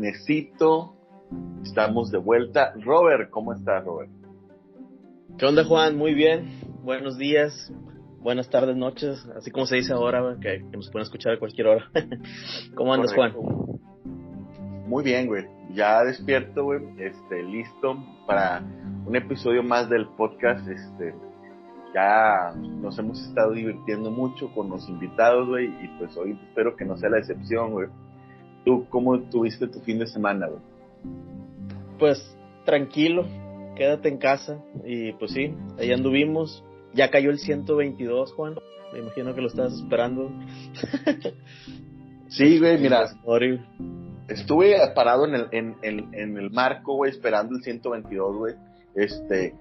lunesito. Estamos de vuelta. Robert, ¿cómo estás, Robert? ¿Qué onda, Juan? Muy bien. Buenos días, buenas tardes, noches, así como se dice ahora, que, nos pueden escuchar a cualquier hora. ¿Cómo andas, Juan? Muy bien, güey. Ya despierto, güey. Este, listo para un episodio más del podcast. Este, ya nos hemos estado divirtiendo mucho con los invitados, güey, y pues hoy espero que no sea la excepción, güey. ¿Tú cómo tuviste tu fin de semana, güey? Pues tranquilo, quédate en casa y pues sí, ahí anduvimos. Ya cayó el 122, Juan. Me imagino que lo estabas esperando. sí, güey, mira. Estuve parado en el, en, en el marco, güey, esperando el 122, güey. Este,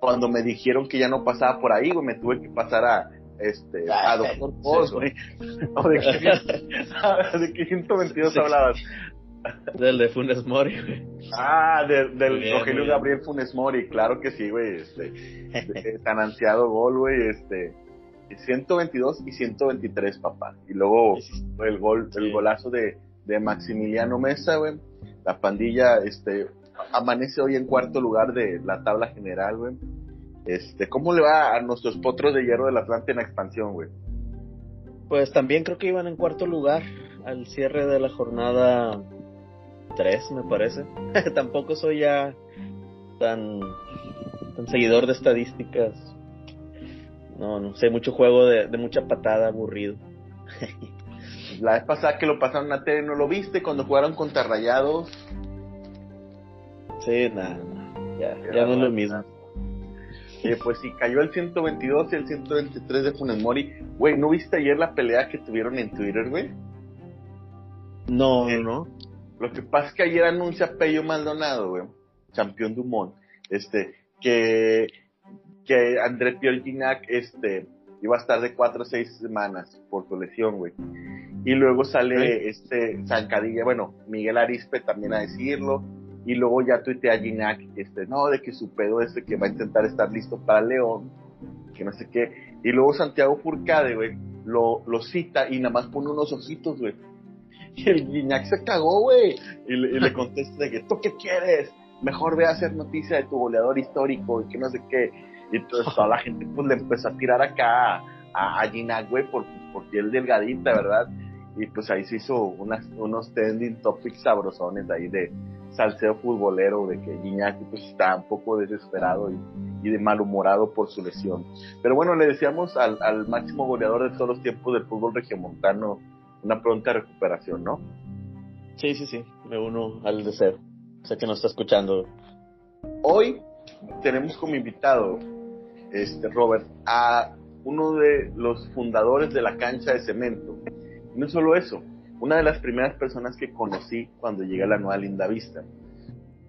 cuando me dijeron que ya no pasaba por ahí, güey, me tuve que pasar a, este, a Doctor Post, güey. ¿De qué 122 hablabas? Del de Funes Mori, güey. Ah, del Rogelio Gabriel Funes Mori, claro que sí, güey. Este, tan ansiado gol, güey. Este, 122 y 123, papá. Y luego el gol, el golazo de, de Maximiliano Mesa, güey. La pandilla, este, amanece hoy en cuarto lugar de la tabla general, güey. Este, ¿cómo le va a nuestros potros de hierro del Atlante en la expansión, güey? Pues también creo que iban en cuarto lugar al cierre de la jornada 3, me parece. Tampoco soy ya tan, tan seguidor de estadísticas. No, no sé, mucho juego de, de mucha patada aburrido. la vez pasada que lo pasaron a tele, ¿no lo viste? Cuando jugaron contra Rayados, Sí, nada, ya, ya no es lo mismo. Pues sí, cayó el 122 y el 123 de Funes Mori. Güey, ¿no viste ayer la pelea que tuvieron en Twitter, güey? No, eh, no. Lo que pasa es que ayer anuncia Pello Maldonado, güey, campeón Dumont, este, que, que André Pierre Ginac, este, iba a estar de 4 a 6 semanas por su lesión, güey. Y luego sale este Zancadilla, bueno, Miguel Arispe también a decirlo y luego ya tuitea Ginac, este, no, de que su pedo es de que va a intentar estar listo para León, que no sé qué. Y luego Santiago Furcade, güey, lo, lo cita y nada más pone unos ojitos, güey. Y el Ginac se cagó, güey. Y, le contesta de que, ¿tú qué quieres? Mejor ve a hacer noticia de tu goleador histórico y que no sé qué. Y entonces toda la gente pues le empezó a tirar acá a, a güey, por, por piel delgadita, ¿verdad? Y pues ahí se hizo unas, unos trending topics sabrosones ahí de, salseo futbolero de que Iñaki pues está un poco desesperado y, de malhumorado por su lesión. Pero bueno, le decíamos al, al, máximo goleador de todos los tiempos del fútbol regiomontano una pronta recuperación, ¿no? Sí, sí, sí, me uno al deseo. Sé que nos está escuchando. Hoy tenemos como invitado, este Robert, a uno de los fundadores de la cancha de cemento. no solo eso, una de las primeras personas que conocí cuando llegué a la Nueva Linda Vista.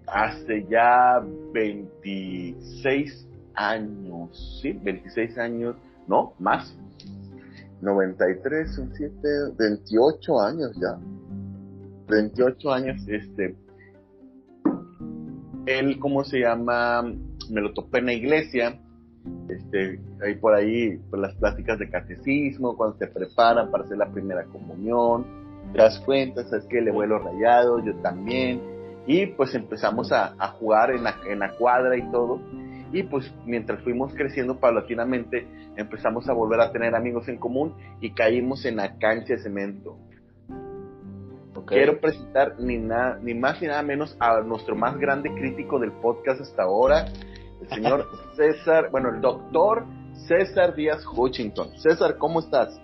Hace ya 26 años, ¿sí? 26 años, no, más. 93, 7, 28 años ya. 28 años, este. Él, ¿cómo se llama? Me lo topé en la iglesia. Este, ahí por ahí, por las pláticas de catecismo, cuando se preparan para hacer la primera comunión das cuenta, sabes que le vuelo rayado, yo también, y pues empezamos a, a jugar en la, en la cuadra y todo, y pues mientras fuimos creciendo paulatinamente, empezamos a volver a tener amigos en común y caímos en la cancha de cemento. Quiero presentar ni, nada, ni más ni nada menos a nuestro más grande crítico del podcast hasta ahora, el señor César, bueno, el doctor César Díaz Hutchinson. César, ¿cómo estás?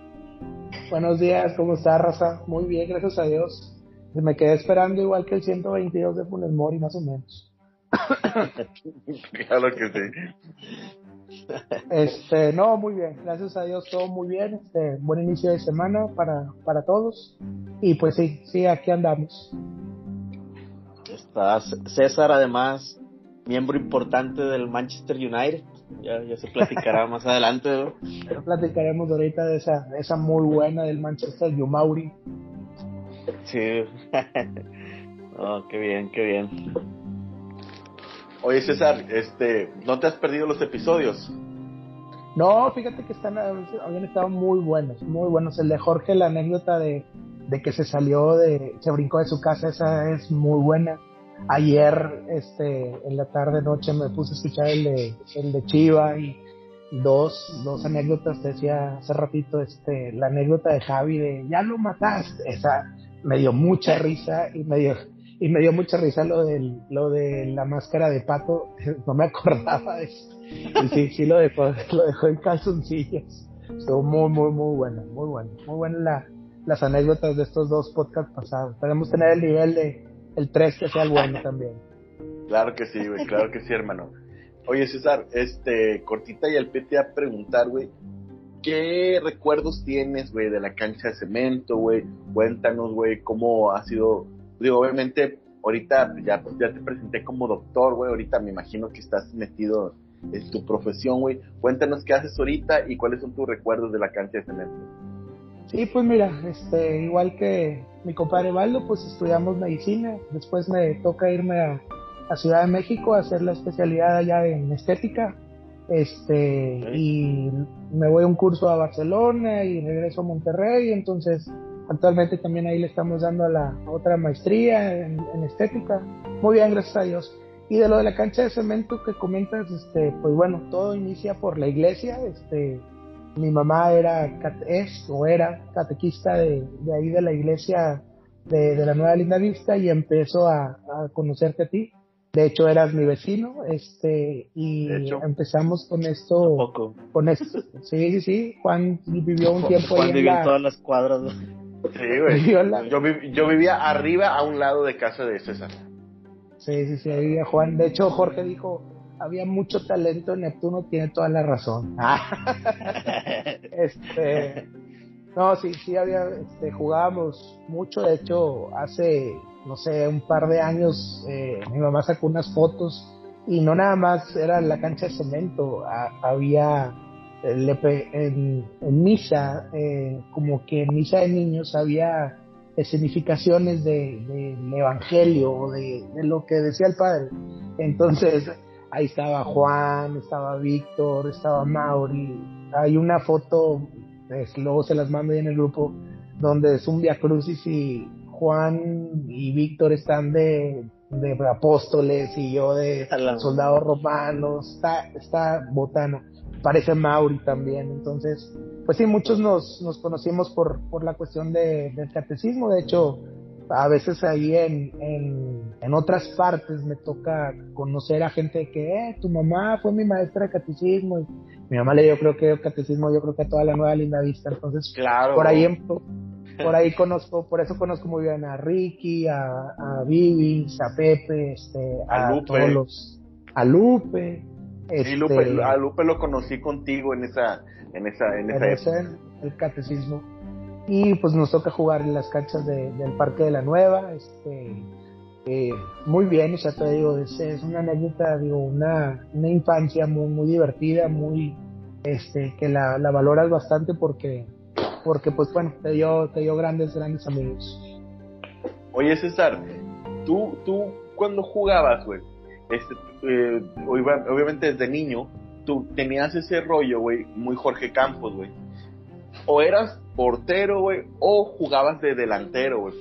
Buenos días, ¿cómo está, Raza? Muy bien, gracias a Dios. Me quedé esperando igual que el 122 de Funes Mori, más o menos. claro que sí. Este, no, muy bien, gracias a Dios, todo muy bien. Este, buen inicio de semana para, para todos. Y pues sí, sí, aquí andamos. Está César, además, miembro importante del Manchester United ya, ya se platicará más adelante. Ya platicaremos ahorita de esa, esa muy buena del Manchester Yumauri. Sí. oh, qué bien, qué bien. Oye César, este, ¿no te has perdido los episodios? No, fíjate que están, habían estado muy buenos, muy buenos. El de Jorge, la anécdota de, de que se salió de, se brincó de su casa, esa es muy buena. Ayer, este, en la tarde noche me puse a escuchar el de, el de Chiva y dos, dos anécdotas, decía hace ratito, este, la anécdota de Javi de ya lo mataste, esa me dio mucha risa y me dio, y me dio mucha risa lo del, lo de la máscara de pato, no me acordaba de eso. Y sí, sí lo dejó, lo dejó en calzoncillos. Estuvo muy, muy, muy bueno, muy bueno, muy buena la, las anécdotas de estos dos podcasts pasados. Podemos tener el nivel de el 3 que sea el bueno también. Claro que sí, güey, claro que sí, hermano. Oye, César, este, cortita y al PT a preguntar, güey, ¿qué recuerdos tienes, güey, de la cancha de cemento, güey? Cuéntanos, güey, cómo ha sido, digo, obviamente, ahorita ya, ya te presenté como doctor, güey, ahorita me imagino que estás metido en tu profesión, güey. Cuéntanos qué haces ahorita y cuáles son tus recuerdos de la cancha de cemento. Sí, pues mira, este, igual que mi compadre Valdo, pues estudiamos medicina. Después me toca irme a, Ciudad de México a hacer la especialidad allá en estética. Este, y me voy a un curso a Barcelona y regreso a Monterrey. Entonces, actualmente también ahí le estamos dando a la otra maestría en, en, estética. Muy bien, gracias a Dios. Y de lo de la cancha de cemento que comentas, este, pues bueno, todo inicia por la iglesia. Este, mi mamá era, es o era catequista de, ahí de la iglesia de, la Nueva Linda Vista y empezó a, conocerte a ti. De hecho, eras mi vecino, este, y empezamos con esto. Poco. Con esto. Sí, sí, sí. Juan vivió un tiempo Juan vivió en todas las cuadras. Sí, güey. Yo, yo, vivía arriba a un lado de casa de César. Sí, sí, sí, ahí vivía Juan. De hecho, Jorge dijo, había mucho talento, Neptuno tiene toda la razón. este, no, sí, sí había, este, jugábamos mucho, de hecho, hace, no sé, un par de años, eh, mi mamá sacó unas fotos y no nada más era la cancha de cemento, había en, en, misa, eh, como que en misa de niños había escenificaciones de, del evangelio o de, de lo que decía el padre. Entonces, ahí estaba Juan, estaba Víctor, estaba Mauri. Hay una foto, pues, luego se las mando ahí en el grupo, donde es un Via Crucis y Juan y Víctor están de, de apóstoles y yo de soldados romanos. Está, está botana. Parece Mauri también. Entonces, pues sí, muchos nos, nos conocimos por, por la cuestión de, del catecismo. De hecho, a veces ahí en, en, otras partes me toca conocer a gente que, eh, tu mamá fue mi maestra de catecismo. Y mi mamá le dio, creo que catecismo, yo creo que a toda la nueva linda vista. Entonces, claro. por ahí, por ahí conozco, por eso conozco muy bien a Ricky, a, a Vivi, a Pepe, este, a, Lupe. todos los, a Lupe. Este, Lupe, a Lupe lo conocí contigo en esa, en esa, en esa el catecismo y pues nos toca jugar en las canchas del Parque de la Nueva, este, eh, muy bien, o sea, te digo, es, es, una anécdota, digo, una, una infancia muy, muy divertida, muy, este, que la, la valoras bastante porque, porque pues bueno, te dio, te dio grandes, grandes amigos. Oye César, tú, tú cuando jugabas, güey, este, eh, obviamente desde niño, tú tenías ese rollo, güey, muy Jorge Campos, güey. O eras portero, güey, o jugabas de delantero, güey.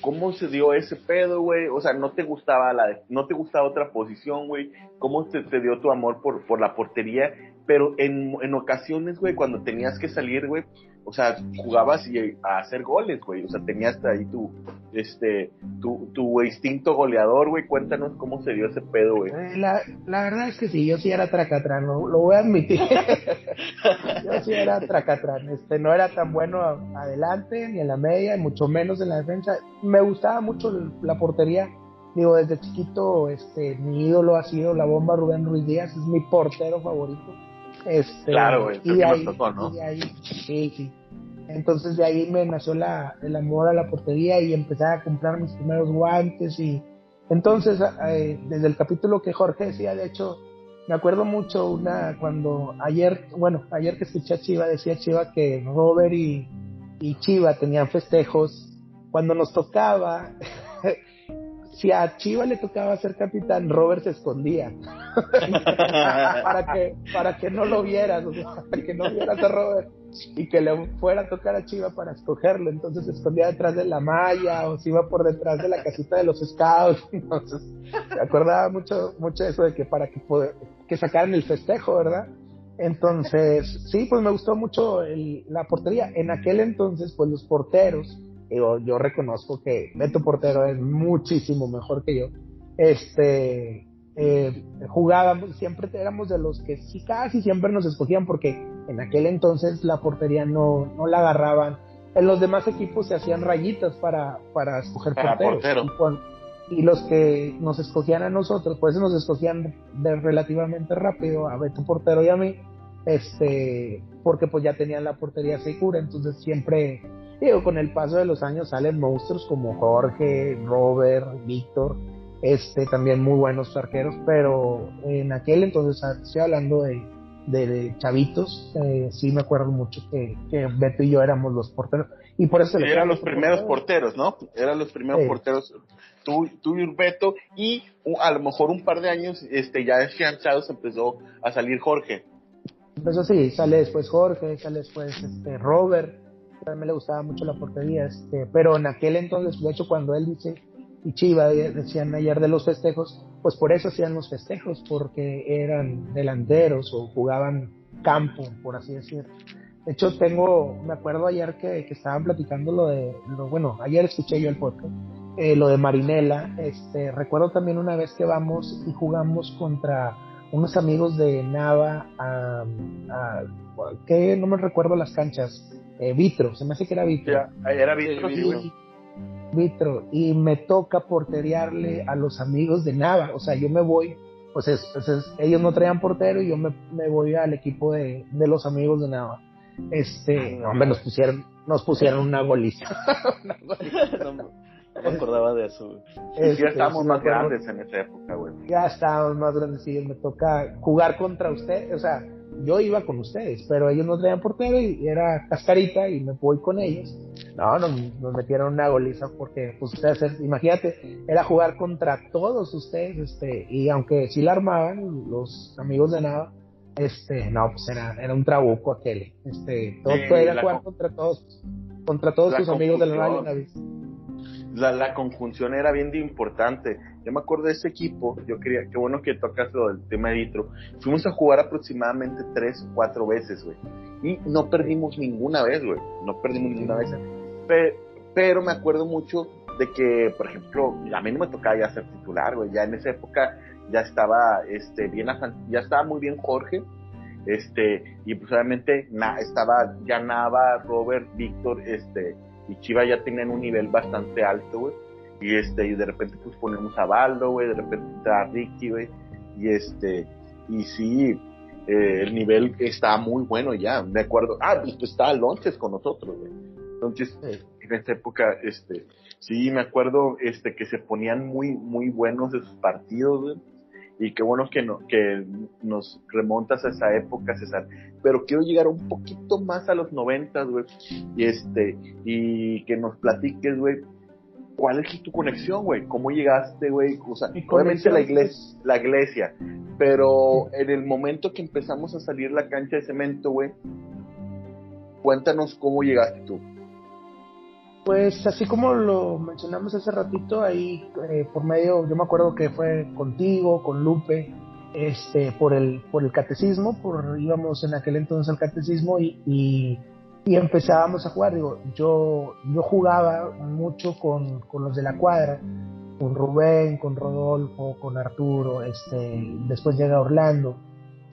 ¿Cómo se dio ese pedo, güey? O sea, ¿no te gustaba la no te gustaba otra posición, güey? ¿Cómo te, te, dio tu amor por, por la portería? Pero en, en ocasiones, güey, cuando tenías que salir, güey, o sea, jugabas y a hacer goles, güey. O sea, tenías ahí tu, este, tu, tu instinto goleador, güey. Cuéntanos cómo se dio ese pedo, güey. Eh, la, la verdad es que sí, yo sí era tracatrán, lo, lo voy a admitir. yo sí era tracatrán. Este, no era tan bueno adelante, ni en la media, y mucho menos en la defensa. Me gustaba mucho la portería. Digo, desde chiquito, este, mi ídolo ha sido la bomba Rubén Ruiz Díaz, es mi portero favorito este, claro, güey, y, ahí, ¿no? y ahí, sí, sí. Entonces de ahí me nació la, el amor a la portería y empecé a comprar mis primeros guantes y entonces eh, desde el capítulo que Jorge decía, de hecho, me acuerdo mucho una cuando ayer, bueno, ayer que escuché a Chiva, decía Chiva que Robert y, y Chiva tenían festejos. Cuando nos tocaba, si a Chiva le tocaba ser capitán, Robert se escondía. para que para que no lo vieras, para que no vieras a Robert y que le fuera a tocar a Chiva para escogerlo, entonces se escondía detrás de la malla o se iba por detrás de la casita de los scouts, entonces me acordaba mucho mucho eso de que para que que sacaran el festejo, ¿verdad? Entonces, sí, pues me gustó mucho la portería. En aquel entonces, pues los porteros, digo, yo reconozco que Beto Portero es muchísimo mejor que yo. Este, eh, jugábamos, siempre éramos de los que sí, casi siempre nos escogían porque en aquel entonces la portería no, no la agarraban. En los demás equipos se hacían rayitas para, para escoger porteros. Y, los que nos escogían a nosotros, pues nos escogían de relativamente rápido a Beto Portero y a mí, este, porque pues ya tenían la portería segura, entonces siempre, digo, con el paso de los años salen monstruos como Jorge, Robert, Víctor, este, también muy buenos arqueros, pero en aquel entonces, ah, estoy hablando de, de, chavitos, eh, sí me acuerdo mucho que, que, Beto y yo éramos los porteros. Y por eso... eran los primeros porteros, ¿no? Eran los primeros porteros, tú, tú y Beto, y a lo mejor un par de años, este, ya desfianzados empezó a salir Jorge. Empezó sí, sale después Jorge, sale después este, Robert, a mí le gustaba mucho la portería, este, pero en aquel entonces, de hecho, cuando él dice y Chiva decían ayer de los festejos, pues por eso hacían los festejos, porque eran delanteros o jugaban campo, por así decirlo. De hecho, tengo, me acuerdo ayer que, estaban platicando lo de, lo, bueno, ayer escuché yo el podcast, eh, lo de Marinela. Este, recuerdo también una vez que vamos y jugamos contra unos amigos de Nava a, que no me recuerdo las canchas, eh, Vitro, se me hace que era Vitro. era Vitro, sí, Vitro, y me toca porterearle a los amigos de Nava, o sea, yo me voy, pues, ellos no traían portero y yo me, voy al equipo de, los amigos de Nava. Este, hombre, nos pusieron, nos pusieron una goliza. no, me acordaba de eso. ya este, estábamos más grandes en esa época, güey. Ya estábamos más grandes y me toca jugar contra usted, o sea, yo iba con ustedes, pero ellos no traían portero y era cascarita y me voy con ellos. No, nos, nos metieron una goliza porque, pues ustedes, imagínate, era jugar contra todos ustedes, este, y aunque sí la armaban, los amigos de nada, este, no, pues era, era un trabuco aquel, este, todo, era jugar contra todos, contra todos tus amigos de la radio la, la conjunción era bien importante. Yo me acuerdo de ese equipo, yo quería, qué bueno que tocas lo del tema de Ditro. Fuimos a jugar aproximadamente tres o cuatro veces, güey. Y no perdimos ninguna vez, güey. No perdimos ninguna vez. Pero, me acuerdo mucho de que, por ejemplo, a mí no me tocaba ya ser titular, güey. Ya en esa época ya estaba, este, bien, ya estaba muy bien Jorge. Este, y pues obviamente estaba ya Robert, Víctor, este, y Chivas ya tenían un nivel bastante alto, güey. Y este, y de repente pues ponemos a Baldo, güey, de repente a Ricky, güey. Y este, y sí, eh, el nivel está muy bueno ya, de acuerdo. Ah, pues, pues estaba Lonches con nosotros, güey. Entonces, en esa época, este, sí, me acuerdo, este, que se ponían muy, muy buenos esos partidos, güey y qué bueno que, no, que nos remontas a esa época, César. Pero quiero llegar un poquito más a los noventas, güey, y este, y que nos platiques, güey, cuál es tu conexión, güey, cómo llegaste, güey, o sea, obviamente la iglesia, la iglesia, pero en el momento que empezamos a salir la cancha de cemento, güey, cuéntanos cómo llegaste tú. Pues así como lo mencionamos hace ratito, ahí eh, por medio, yo me acuerdo que fue contigo, con Lupe, este, por el, por el catecismo, por íbamos en aquel entonces al catecismo y, y, empezábamos a jugar. Digo, yo, yo jugaba mucho con, con, los de la cuadra, con Rubén, con Rodolfo, con Arturo, este, después llega Orlando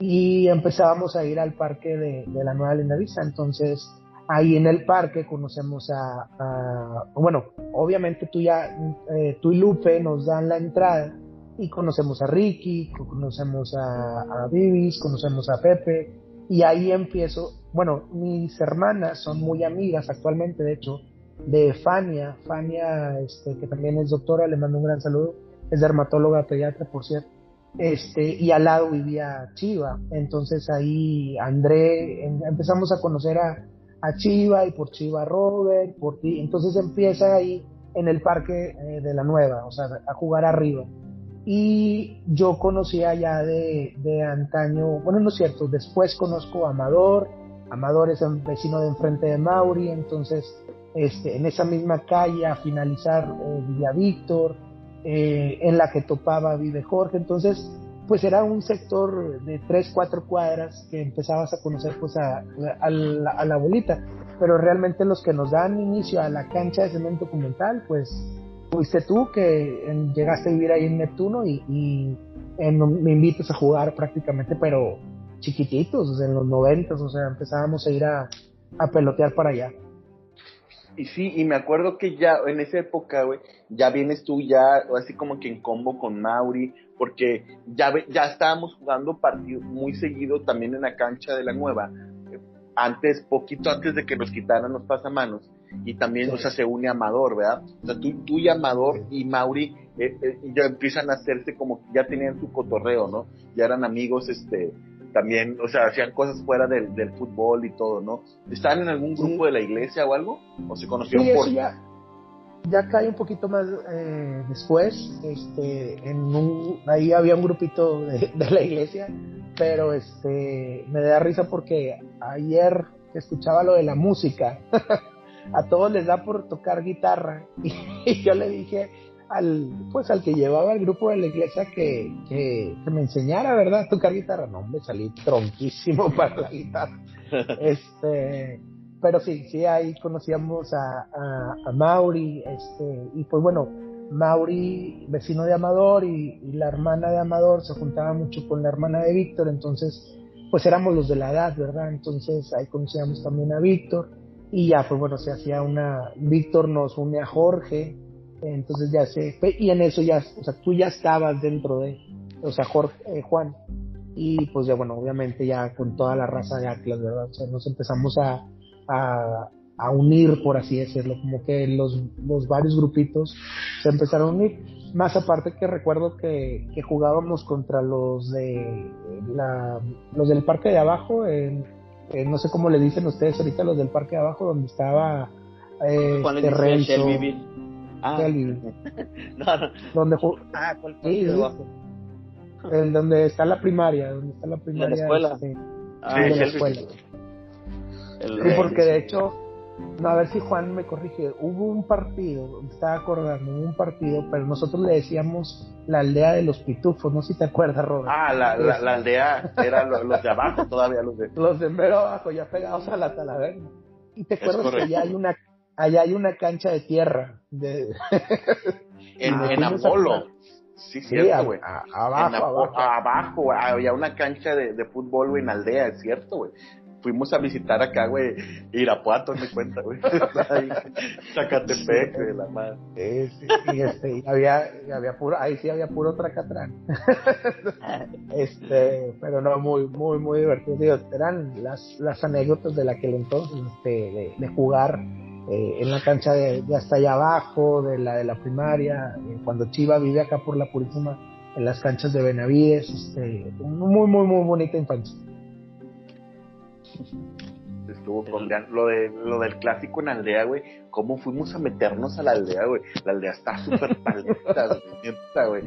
y empezábamos a ir al parque de, de la Nueva Lindavista. Entonces, ahí en el parque conocemos a, bueno, obviamente tú ya, eh, tú y Lupe nos dan la entrada y conocemos a Ricky, conocemos a, a Vivis, conocemos a Pepe y ahí empiezo, bueno, mis hermanas son muy amigas actualmente, de hecho, de Fania, Fania, este, que también es doctora, le mando un gran saludo, es dermatóloga pediatra, por cierto, este, y al lado vivía Chiva, entonces ahí André, empezamos a conocer a, a Chiva y por Chiva Robert, por ti. Entonces empieza ahí en el parque eh, de la nueva, o sea, a jugar arriba. y yo conocía ya de, de antaño, bueno, no es cierto, después conozco a Amador, Amador es el vecino de enfrente de Mauri, entonces este, en esa misma calle a finalizar eh, Víctor, eh, en la que topaba Vive Jorge, entonces pues era un sector de tres, cuatro cuadras que empezabas a conocer pues a, a, la, a bolita, pero realmente los que nos dan inicio a la cancha de cemento documental, pues fuiste tú que llegaste a vivir ahí en Neptuno y, en, me invitas a jugar prácticamente, pero chiquititos, en los noventas, o sea, empezábamos a ir a, a pelotear para allá. Y sí, y me acuerdo que ya en esa época, güey, ya vienes tú ya así como que en combo con Mauri, porque ya, ya estábamos jugando partidos muy seguido también en la cancha de la nueva, antes, poquito antes de que nos quitaran los pasamanos, y también, o sea, se une Amador, ¿verdad? O sea, tú, tú y Amador y Mauri eh, eh, ya empiezan a hacerse como que ya tenían su cotorreo, ¿no? Ya eran amigos, este, también, o sea, hacían cosas fuera del, del fútbol y todo, ¿no? ¿Estaban en algún grupo Sí. de la iglesia o algo? ¿O se conocieron Sí, por...? ya, ya cae un poquito más eh, después, este, en un, ahí había un grupito de, de la iglesia, pero este, me da risa porque ayer escuchaba lo de la música, a todos les da por tocar guitarra, y, yo le dije al, pues al que llevaba el grupo de la iglesia que, que, que me enseñara, ¿verdad?, a tocar guitarra, no, me salí tronquísimo para la guitarra, este, pero sí, sí, ahí conocíamos a, a, a Mauri, este, y pues bueno, Mauri, vecino de Amador, y, y, la hermana de Amador se juntaba mucho con la hermana de Víctor, entonces, pues éramos los de la edad, ¿verdad? Entonces ahí conocíamos también a Víctor, y ya, pues bueno, se hacía una, Víctor nos une a Jorge, entonces ya se, y en eso ya, o sea, tú ya estabas dentro de, o sea, Jorge, eh, Juan, y pues ya bueno, obviamente ya con toda la raza de Atlas, ¿verdad? O sea, nos empezamos a, a, a, unir, por así decirlo, como que los, los varios grupitos se empezaron a unir. Más aparte que recuerdo que, que jugábamos contra los de la, los del parque de abajo, en, en, no sé cómo le dicen ustedes ahorita los del parque de abajo, donde estaba eh, ¿Cuál le Renzo, Shelbyville? Ah, no, no. Donde ah, ¿cuál abajo? El donde está la primaria, donde está la primaria. ¿La escuela? Este, ah, sí, de la escuela. El sí, porque de hecho, no, a ver si Juan me corrige, hubo un partido, me estaba acordando, hubo un partido, pero nosotros le decíamos la aldea de los pitufos, no sé si te acuerdas, Robert. Ah, la, la, la aldea era los, los, de abajo todavía, los de... Los de mero abajo, ya pegados a la talaverna. Y te acuerdas que allá hay una, allá hay una cancha de tierra. De... en, en Apolo. Sí, sí cierto, güey. Abajo, abajo. Abajo, había una cancha de, de fútbol, güey, en aldea, es cierto, güey fuimos a visitar acá, güey, Irapuato, me cuenta, güey. Zacatepec, güey, la madre. Sí, sí, y este, y había, y había puro, ahí sí había puro tracatrán. este, pero no, muy, muy, muy divertido. Digo, eran las, las anécdotas de aquel entonces, este, de, de jugar eh, en la cancha de, de, hasta allá abajo, de la de la primaria, eh, cuando Chiva vive acá por la Purísima, en las canchas de Benavides, este, muy, muy, muy bonita infancia estuvo con lo de lo del clásico en aldea, güey. ¿Cómo fuimos a meternos a la aldea, güey? La aldea está súper paleta, güey.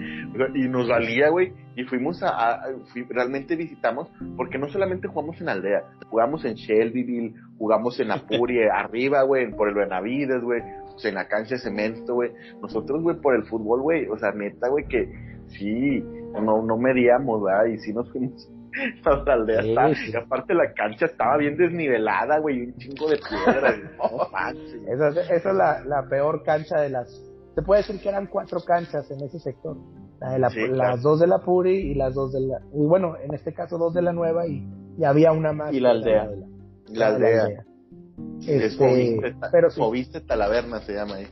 Y nos valía, güey. Y fuimos a, realmente visitamos, porque no solamente jugamos en aldea, jugamos en Shelbyville, jugamos en Apurie, arriba, güey, por el Benavides, güey. O sea, en la cancha de cemento, güey. Nosotros, güey, por el fútbol, güey. O sea, neta, güey, que sí, no, no medíamos, ¿verdad? Y sí nos fuimos la aldea sí, está, sí. y aparte la cancha estaba bien desnivelada, güey, un chingo de piedras. no, esa, esa es la, la, peor cancha de las. Se puede decir que eran cuatro canchas en ese sector. La de la, sí, las claro. dos de la Puri y las dos de la. Y bueno, en este caso dos de la nueva y, y había una más. Y la aldea. La, la, aldea. La aldea. Este, Moviste, pero sí. Moviste Talaverna se llama ahí.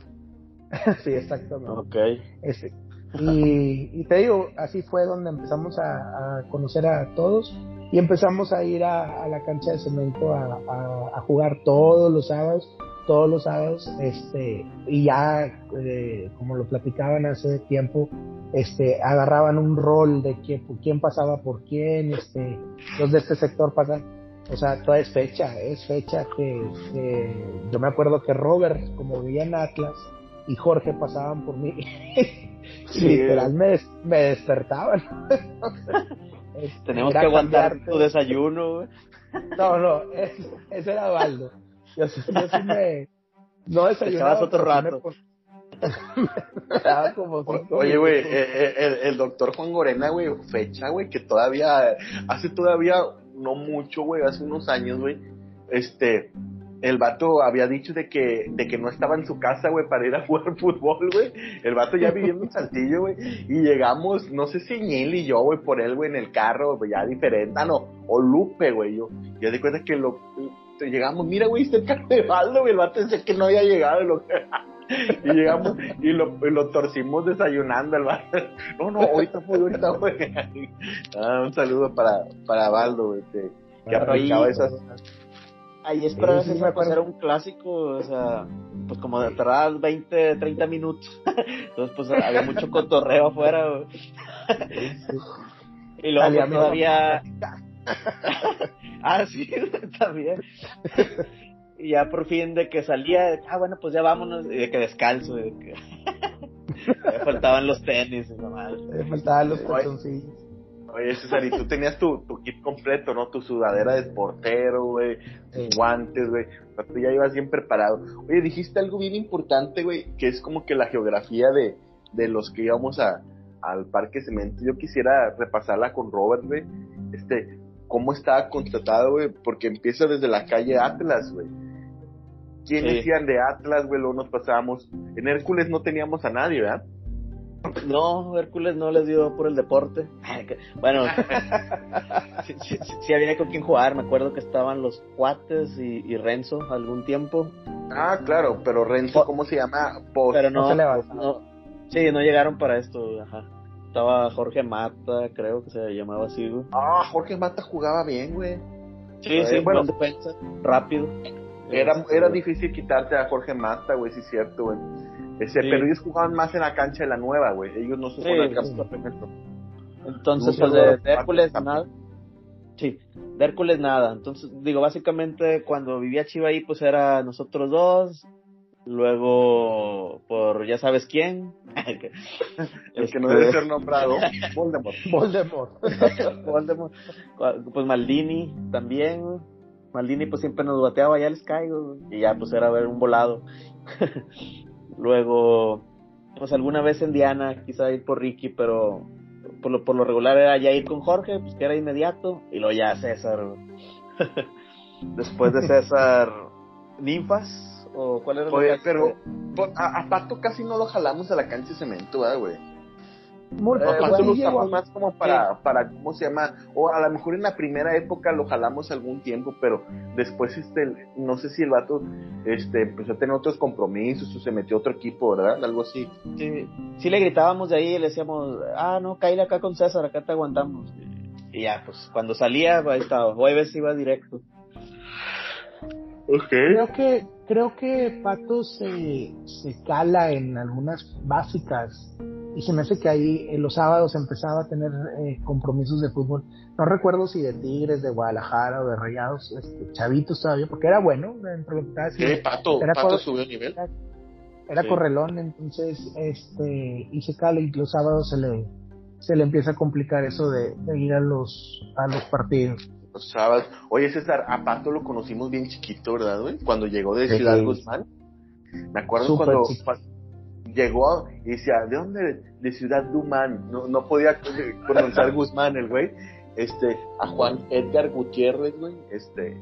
sí, exactamente. Ok. Ese, y, y, te digo, así fue donde empezamos a, conocer a todos y empezamos a ir a, la cancha de cemento a, jugar todos los sábados, todos los sábados, este, y ya, eh, como lo platicaban hace tiempo, este, agarraban un rol de quién, quién pasaba por quién, este, los de este sector pasan, o sea, toda es fecha, es fecha que yo me acuerdo que Robert, como vivía en Atlas, y Jorge pasaban por mí. literal me, me despertaban. Este, Tenemos que aguantar tu desayuno. No, no, ese, era Baldo. Yo, sí me... No desayunaba. otro rato. Oye, güey, eh, eh, el, el, doctor Juan Gorena, güey, fecha, güey, que todavía, hace todavía no mucho, güey, hace unos años, güey, este, el vato había dicho de que, de que no estaba en su casa, güey, para ir a jugar fútbol, güey. El vato ya viviendo en Saltillo, güey. Y llegamos, no sé si Ñil y yo, güey, por él, güey, en el carro, ya diferente. Ah, no, o Lupe, güey, yo. Ya de cuenta que lo, llegamos, mira, güey, está el carro de Baldo, güey. El vato dice que no había llegado, lo y llegamos y lo, lo torcimos desayunando el vato. No, no, ahorita fue, ahorita fue. Ah, un saludo para, para Baldo, güey, que, que aplicaba esas Ahí es para sí, hacer un clásico, o sea, pues como de tardar 20, 30 minutos. Entonces, pues había mucho cotorreo afuera. y luego pues, todavía. ah, sí, también. y ya por fin de que salía, ah, bueno, pues ya vámonos, y de que descalzo, de que. Me faltaban los tenis, nomás. Me faltaban los calzoncillos. Oye, César, y tú tenías tu, tu kit completo, ¿no? Tu sudadera de portero, güey, guantes, güey. Tú ya ibas bien preparado. Oye, dijiste algo bien importante, güey, que es como que la geografía de, de los que íbamos a, al Parque Cemento. Yo quisiera repasarla con Robert, güey. Este, cómo estaba constatado, güey, porque empieza desde la calle Atlas, güey. ¿Quiénes decían de Atlas, güey? Luego nos pasábamos. En Hércules no teníamos a nadie, ¿verdad? No, Hércules no les dio por el deporte. Bueno, sí, había con quién jugar. Me acuerdo que estaban los Cuates y, Renzo algún tiempo. Ah, claro, pero Renzo, ¿cómo se llama? pero no, no, sí, no llegaron para esto. Ajá. Estaba Jorge Mata, creo que se llamaba así, Ah, Jorge Mata jugaba bien, güey. Sí, sí, bueno, defensa, rápido. Era, era difícil quitarte a Jorge Mata, güey, sí es cierto, güey. Ese, Pero ellos jugaban más en la cancha de la nueva, güey. Ellos no se sí, Entonces, pues de, Hércules nada. Sí, de Hércules nada. Entonces, digo, básicamente cuando vivía Chiva ahí, pues era nosotros dos. Luego, por ya sabes quién. El que no debe ser nombrado. Voldemort. Voldemort. Voldemort. Pues Maldini también. Maldini pues siempre nos bateaba, ya les caigo. Y ya pues era ver un volado. Luego, pues alguna vez en Diana, quizá ir por Ricky, pero por lo, por lo regular era ya ir con Jorge, pues que era inmediato, y luego ya César. Después de César, Ninfas, o cuál era Oye, pero a, a, Pato casi no lo jalamos a la cancha de cemento, güey? Muy eh, más como para, para, ¿cómo se llama? O a lo mejor en la primera época lo jalamos algún tiempo, pero después, este, no sé si el vato, este, empezó a tener otros compromisos o se metió a otro equipo, ¿verdad? Algo así. Sí, sí le gritábamos de ahí y le decíamos, ah, no, caíle acá con César, acá te aguantamos. Y ya, pues, cuando salía, ahí estaba, jueves iba directo. Okay. Creo que, creo que Pato se, se cala en algunas básicas y se me hace que ahí en los sábados empezaba a tener eh, compromisos de fútbol. No recuerdo si de Tigres, de Guadalajara o de Rayados, este, chavitos todavía, porque era bueno. Sí, Pato, era Pato subió nivel. Era, correlón, entonces, este, y se cala y los sábados se le, se le empieza a complicar eso de, ir a los, a los partidos. Los sábados. Oye, César, a Pato lo conocimos bien chiquito, ¿verdad, güey? Cuando llegó de Ciudad Guzmán. Me acuerdo cuando llegó y decía, ¿de dónde? De Ciudad Dumán. No, no podía pronunciar Guzmán el güey. Este, a Juan Edgar Gutiérrez, güey. Este,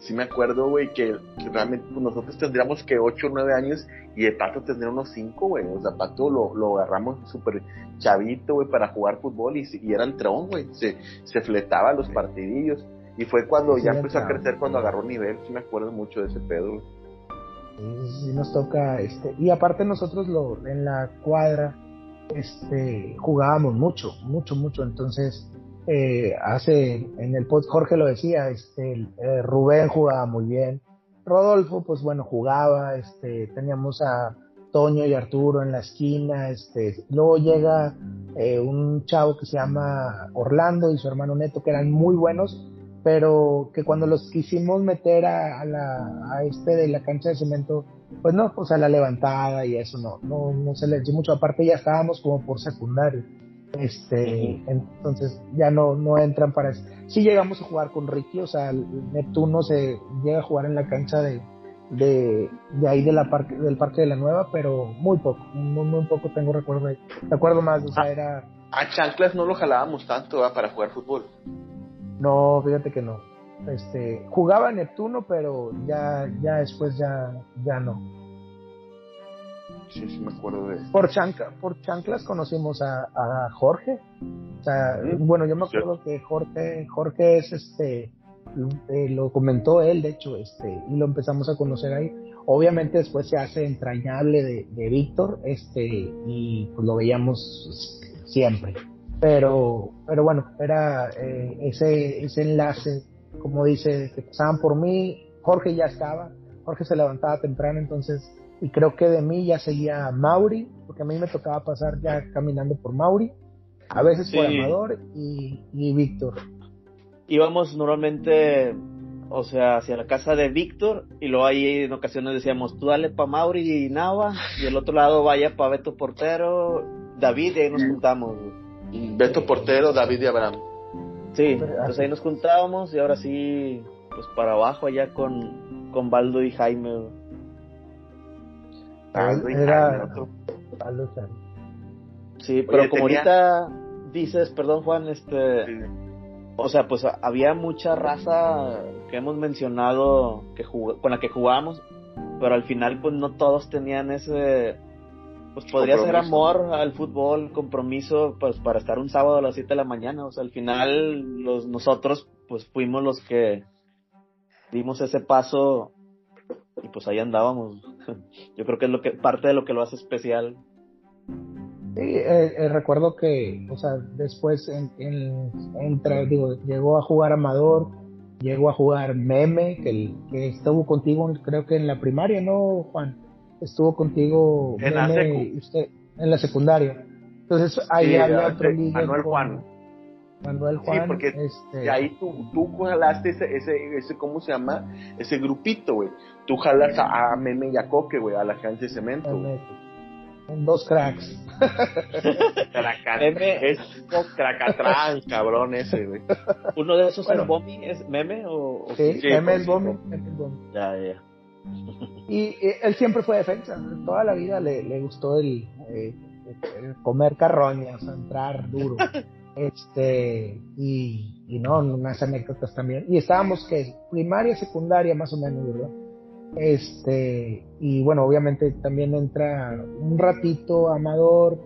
sí me acuerdo, güey, que, realmente pues, nosotros tendríamos que 8 o 9 años y el Pato tendría unos 5, güey. O sea, Pato lo, lo agarramos súper chavito, güey, para jugar fútbol y, y era tron, güey. Se, se fletaba los partidillos. Y fue cuando ya empezó a crecer, cuando agarró nivel. Sí me acuerdo mucho de ese pedo, güey y nos toca, este, y aparte nosotros lo, en la cuadra, este, jugábamos mucho, mucho, mucho, entonces, eh, hace, en el pod Jorge lo decía, este, eh, Rubén jugaba muy bien, Rodolfo, pues bueno, jugaba, este, teníamos a Toño y Arturo en la esquina, este, luego llega eh, un chavo que se llama Orlando y su hermano Neto, que eran muy buenos, pero que cuando los quisimos meter a, la, a este de la cancha de cemento, pues no, o sea, la levantada y eso no, no, no se les dio mucho. Aparte ya estábamos como por secundario. Este, entonces ya no, no entran para eso. Sí llegamos a jugar con Ricky, o sea, Neptuno se llega a jugar en la cancha de, de, de ahí de la parque, del Parque de la Nueva, pero muy poco, muy, muy poco tengo recuerdo ahí. Recuerdo más, o sea, ah, era... A Chanclas no lo jalábamos tanto para jugar fútbol. No, fíjate que no. Este, jugaba Neptuno, pero ya, ya después ya, ya no. Sí, sí me acuerdo de Por, chanca, por chanclas conocimos a, a Jorge. O sea, bueno, yo me acuerdo que Jorge, Jorge es este, eh, lo comentó él, de hecho, este, y lo empezamos a conocer ahí. Obviamente después se hace entrañable de, de Víctor, este, y pues lo veíamos siempre. Pero, pero bueno, era eh, ese, ese enlace, como dice, que pasaban por mí, Jorge ya estaba, Jorge se levantaba temprano, entonces, y creo que de mí ya seguía Mauri, porque a mí me tocaba pasar ya caminando por Mauri, a veces por Amador y, y Víctor. Íbamos normalmente, o sea, hacia la casa de Víctor, y luego ahí en ocasiones decíamos, tú dale pa' Mauri y Nava, y el otro lado vaya pa' Beto Portero, David, y ahí nos juntamos. Beto Portero, David y Abraham. Sí, pues ahí nos juntábamos y ahora sí, pues para abajo allá con, con Baldo y Jaime. Baldo y Era... Baldo Sí, pero como ahorita dices, perdón Juan, este... O sea, pues había mucha raza que hemos mencionado que con la que jugábamos, pero al final pues no todos tenían ese pues podría ser amor al fútbol, compromiso, pues para estar un sábado a las 7 de la mañana. O sea, al final los, nosotros pues fuimos los que dimos ese paso y pues ahí andábamos. Yo creo que es lo que parte de lo que lo hace especial. Sí, eh, eh, recuerdo que, o sea, después en, en, digo, llegó a jugar Amador, llegó a jugar Meme, que, que estuvo contigo creo que en la primaria, ¿no, Juan? Estuvo contigo en la, usted, en la secundaria. Entonces ahí había otro Manuel Juan. Manuel Juan. Sí, porque este... ahí tú, tú jalaste ese, ese, ese, ¿cómo se llama? Ese grupito, güey. Tú jalas a, Meme y a Coque, güey, a la agencia de cemento. En dos cracks. Meme es cracatrán, cabrón ese, güey. ¿Uno de esos es Bomi? ¿Es Meme o...? Sí, Meme es Bomi. Ya, ya. Y eh, él siempre fue defensa, toda la vida le, le gustó el, eh, comer carroñas, entrar duro. este, y, y no, unas anécdotas también. Y estábamos que primaria, secundaria más o menos, ¿verdad? Este, y bueno, obviamente también entra un ratito Amador,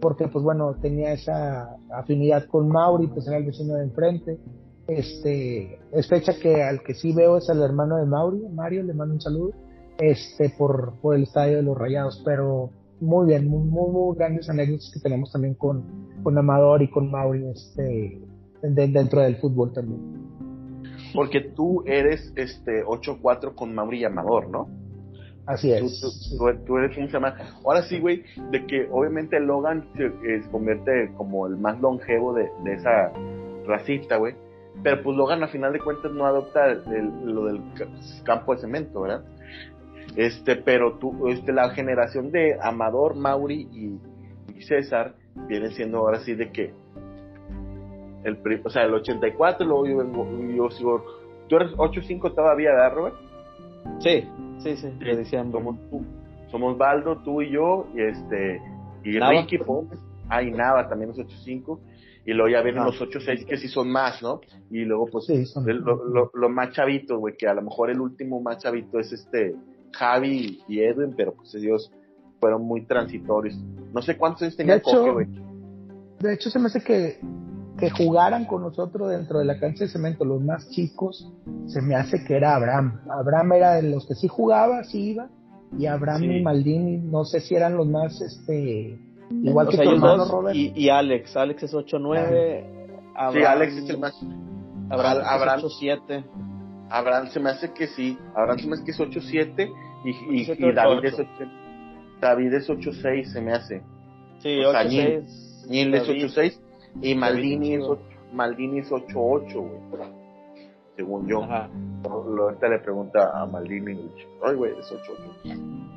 porque pues bueno, tenía esa afinidad con Mauri, pues era el vecino de enfrente este, es fecha que al que sí veo es el hermano de Mario, Mario, le mando un saludo, este, por, por el estadio de los Rayados, pero muy bien, muy, muy, grandes anécdotas que tenemos también con, con Amador y con Mauri, este, dentro del fútbol también. Porque tú eres, este, 8-4 con Mauri y Amador, ¿no? Así es. Tú, eres un semana. Ahora sí, güey, de que obviamente Logan se, eh, se, convierte como el más longevo de, de esa racita, güey pero pues Logan a final de cuentas no adopta lo del campo de cemento, ¿verdad? Este, pero tú, este, la generación de Amador, Mauri y, César vienen siendo ahora sí de que el, o sea, el 84, luego yo vengo, yo sigo, tú eres 85 todavía, ¿verdad, Robert? Sí, sí, sí, le decían. Somos, tú, somos Baldo, tú y yo, y este, y Ricky Pómez, ah, y Nava también es 85, y luego ya vienen los 8-6 que sí son más, ¿no? Y luego, pues, lo, más chavito, güey, que a lo mejor el último más chavito es este Javi y Edwin, pero pues ellos fueron muy transitorios. No sé cuántos años tenía Coque, güey. De hecho, se me hace que, que jugaran con nosotros dentro de la cancha de cemento, los más chicos, se me hace que era Abraham. Abraham era de los que sí jugaba, sí iba, y Abraham y Maldini, no sé si eran los más, este, Igual que tu hermano, Robert. Y, y, Alex, Alex es 8-9. Sí, Alex es el más. Abraham, Abraham 8-7. Abraham se me hace que sí. Abraham se me hace que es 8-7 y, y, y David, es 8, David es 8-6, se me hace. Sí, 8-6. Nil es 8-6 y Maldini es, Maldini es 8-8, güey. Según yo. Lo, ahorita le pregunta a Maldini, ay, güey, es 8.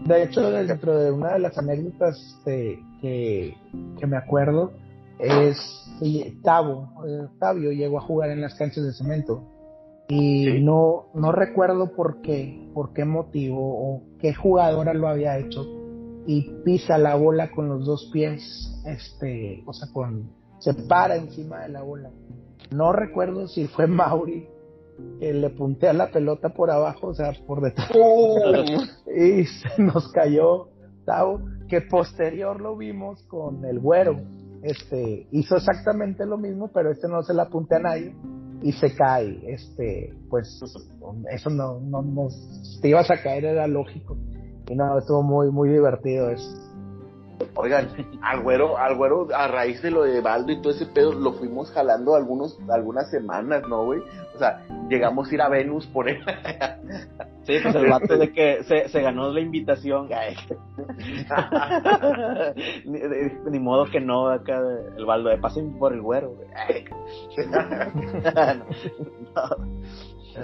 De hecho, dentro de una de las anécdotas que, que me acuerdo, es Tavo, Octavio llegó a jugar en las canchas de cemento y no, no recuerdo por qué, por qué motivo o qué jugadora lo había hecho y pisa la bola con los dos pies, este, o sea, con, se para encima de la bola. No recuerdo si fue Mauri que le puntea la pelota por abajo, o sea, por detrás. y se nos cayó Tavo, que posterior lo vimos con el güero. Este, hizo exactamente lo mismo, pero este no se la apunte a nadie y se cae. Este, pues eso no, no, no, te ibas a caer, era lógico. Y no, estuvo muy, muy divertido eso. Oigan, al güero, al güero, a raíz de lo de Baldo y todo ese pedo, lo fuimos jalando algunos, algunas semanas, ¿no, güey? O sea, llegamos a ir a Venus por él. Sí, pues el vato de que se, se ganó la invitación, ni, modo que no, acá el Baldo de pasen por el güero, güey.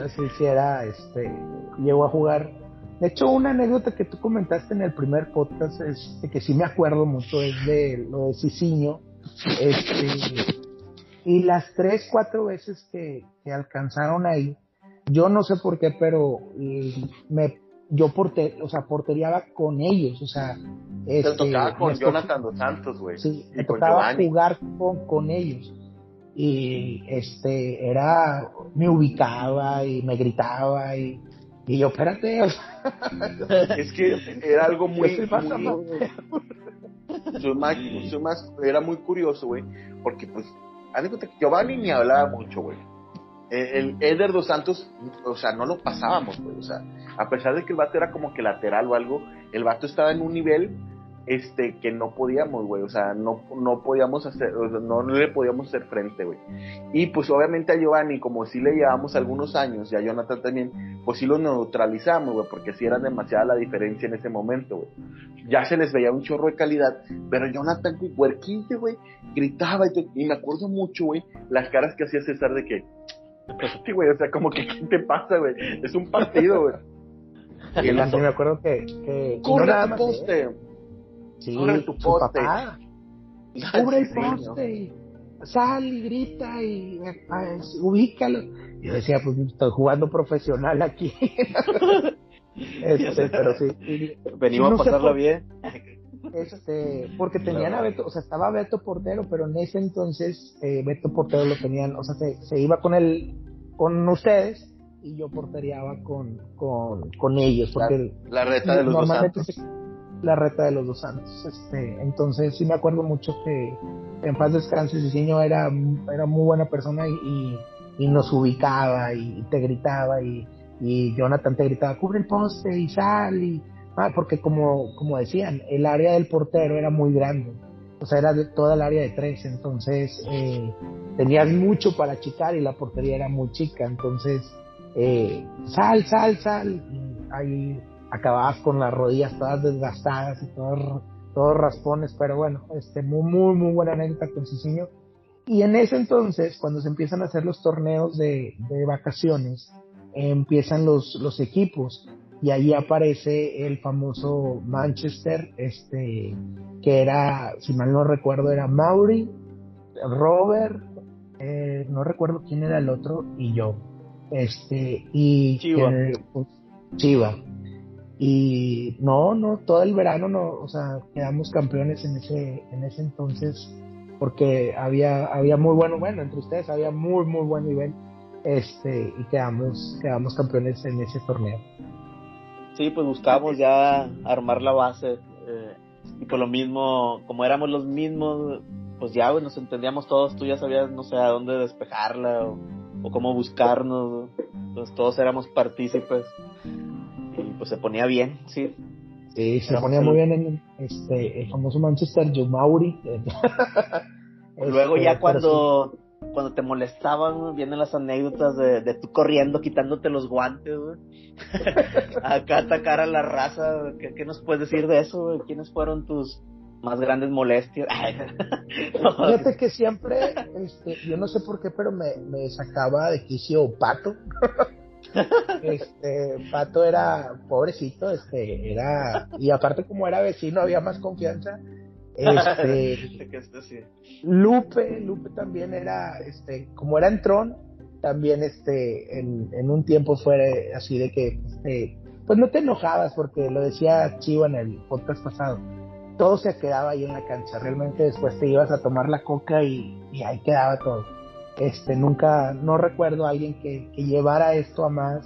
Sí, sí, era, este, llegó a jugar de hecho, una anécdota que tú comentaste en el primer podcast es que sí me acuerdo mucho es de lo de Cicinho. Este, y las tres, cuatro veces que, alcanzaron ahí, yo no sé por qué, pero me, yo porté, o sea, porteriaba con ellos, o sea. Este, tocaba con Jonathan dos Santos, güey. Sí, me tocaba jugar con, con ellos y este era me ubicaba y me gritaba y y yo, espérate. es que era algo muy. muy más, era muy curioso, güey. Porque, pues, haz de cuenta que Giovanni ni hablaba mucho, güey. El, Eder dos Santos, o sea, no lo pasábamos, güey. O sea, a pesar de que el vato era como que lateral o algo, el vato estaba en un nivel este que no podíamos, güey, o sea, no, no podíamos hacer, o sea, no, le podíamos hacer frente, güey. Y pues obviamente a Giovanni, como si le llevamos algunos años, y a Jonathan también, pues sí lo neutralizamos, güey, porque sí era demasiada la diferencia en ese momento, güey. Ya se les veía un chorro de calidad, pero Jonathan, güey, huerquille, güey, gritaba y, y me acuerdo mucho, güey, las caras que hacía César de que, sí, güey, o sea, como que, ¿qué te pasa, güey? Es un partido, güey. Y me acuerdo que, que no poste. Sí, sobre tu poste. Sobre el poste. Sal y grita y ubícalo. Yo decía, pues estoy jugando profesional aquí. este, pero sí. Venimos a pasarlo bien. Este, porque tenían a Beto, o sea, estaba Beto Portero, pero en ese entonces eh, Beto Portero lo tenían, o sea, se, iba con él, con ustedes y yo porteriaba con, con, con ellos. Porque la, reta de los normalmente la reta de los dos santos. Este, entonces sí me acuerdo mucho que en paz descanse Cicinho era, era muy buena persona y, y, nos ubicaba y, te gritaba y, y, Jonathan te gritaba, cubre el poste y sal y ah, porque como, como decían, el área del portero era muy grande. O sea, era de toda el área de tres, entonces eh, tenías mucho para achicar y la portería era muy chica, entonces eh, sal, sal, sal, y ahí acababas con las rodillas todas desgastadas y todos, todos raspones, pero bueno, este, muy, muy, muy buena anécdota con Cicinho. Y en ese entonces, cuando se empiezan a hacer los torneos de, de vacaciones, empiezan los, los equipos y ahí aparece el famoso Manchester, este, que era, si mal no recuerdo, era Mauri, Robert, eh, no recuerdo quién era el otro, y yo. Este, y Chiva. Pues, Chiva. Y no, no, todo el verano no, o sea, quedamos campeones en ese, en ese entonces, porque había, había muy bueno, bueno, entre ustedes había muy, muy buen nivel, este, y quedamos, quedamos campeones en ese torneo. Sí, pues buscamos ya armar la base, eh, y por lo mismo, como éramos los mismos, pues ya, nos entendíamos todos, tú ya sabías, no sé, a dónde despejarla, o, o cómo buscarnos, entonces todos éramos partícipes pues se ponía bien, sí. Sí, se ponía muy bien en este, el famoso Manchester Mauri. Luego ya este, cuando, cuando te molestaban, vienen las anécdotas de, de tú corriendo, quitándote los guantes, güey. Acá atacar a la raza, ¿qué, nos puedes decir de eso, güey? ¿Quiénes fueron tus, más grandes molestias. Fíjate que siempre, este, yo no sé por qué, pero me, me sacaba de quicio Pato. Este, Pato era pobrecito, este, era, y aparte como era vecino había más confianza. Este, Lupe, Lupe también era, este, como era en Tron, también este, en, en un tiempo fue así de que, este, pues no te enojabas porque lo decía Chivo en el podcast pasado todo se quedaba ahí en la cancha. Realmente después te ibas a tomar la coca y, ahí quedaba todo. Este, nunca, no recuerdo a alguien que, llevara esto a más,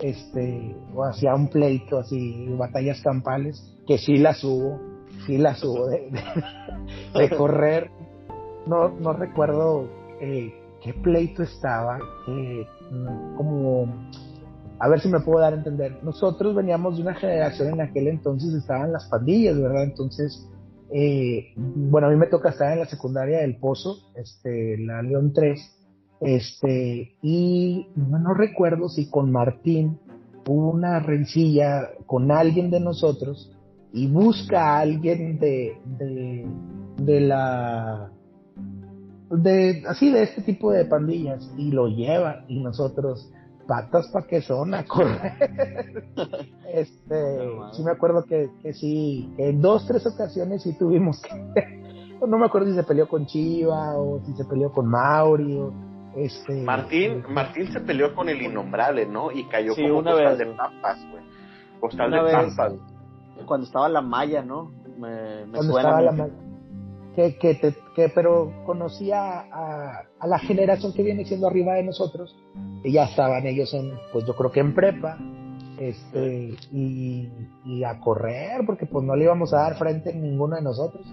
este, o hacia un pleito, así, batallas campales, que sí las hubo, sí las hubo de, correr. No, no recuerdo eh, qué pleito estaba, eh, como a ver si me puedo dar a entender. Nosotros veníamos de una generación en aquel entonces estaban las pandillas, ¿verdad? Entonces, eh, bueno, a mí me toca estar en la secundaria del Pozo, este, la León 3, este, y no, recuerdo si con Martín hubo una rencilla con alguien de nosotros y busca a alguien de, de, de la de así de este tipo de pandillas y lo lleva y nosotros patas para que son a correr. este, sí me acuerdo que, que sí, que en dos, tres ocasiones sí tuvimos que, no me acuerdo si se peleó con Chiva o si se peleó con Mauri este. Martín, Martín se peleó con el innombrable, ¿no? Y cayó como una vez, de papas, güey. Costal de papas. Cuando estaba la malla, ¿no? Me, me suena. la malla que, que, que pero conocía a, a, la generación que viene siendo arriba de nosotros, y ya estaban ellos en, pues yo creo que en prepa, este, y, y a correr, porque pues no le íbamos a dar frente a ninguno de nosotros.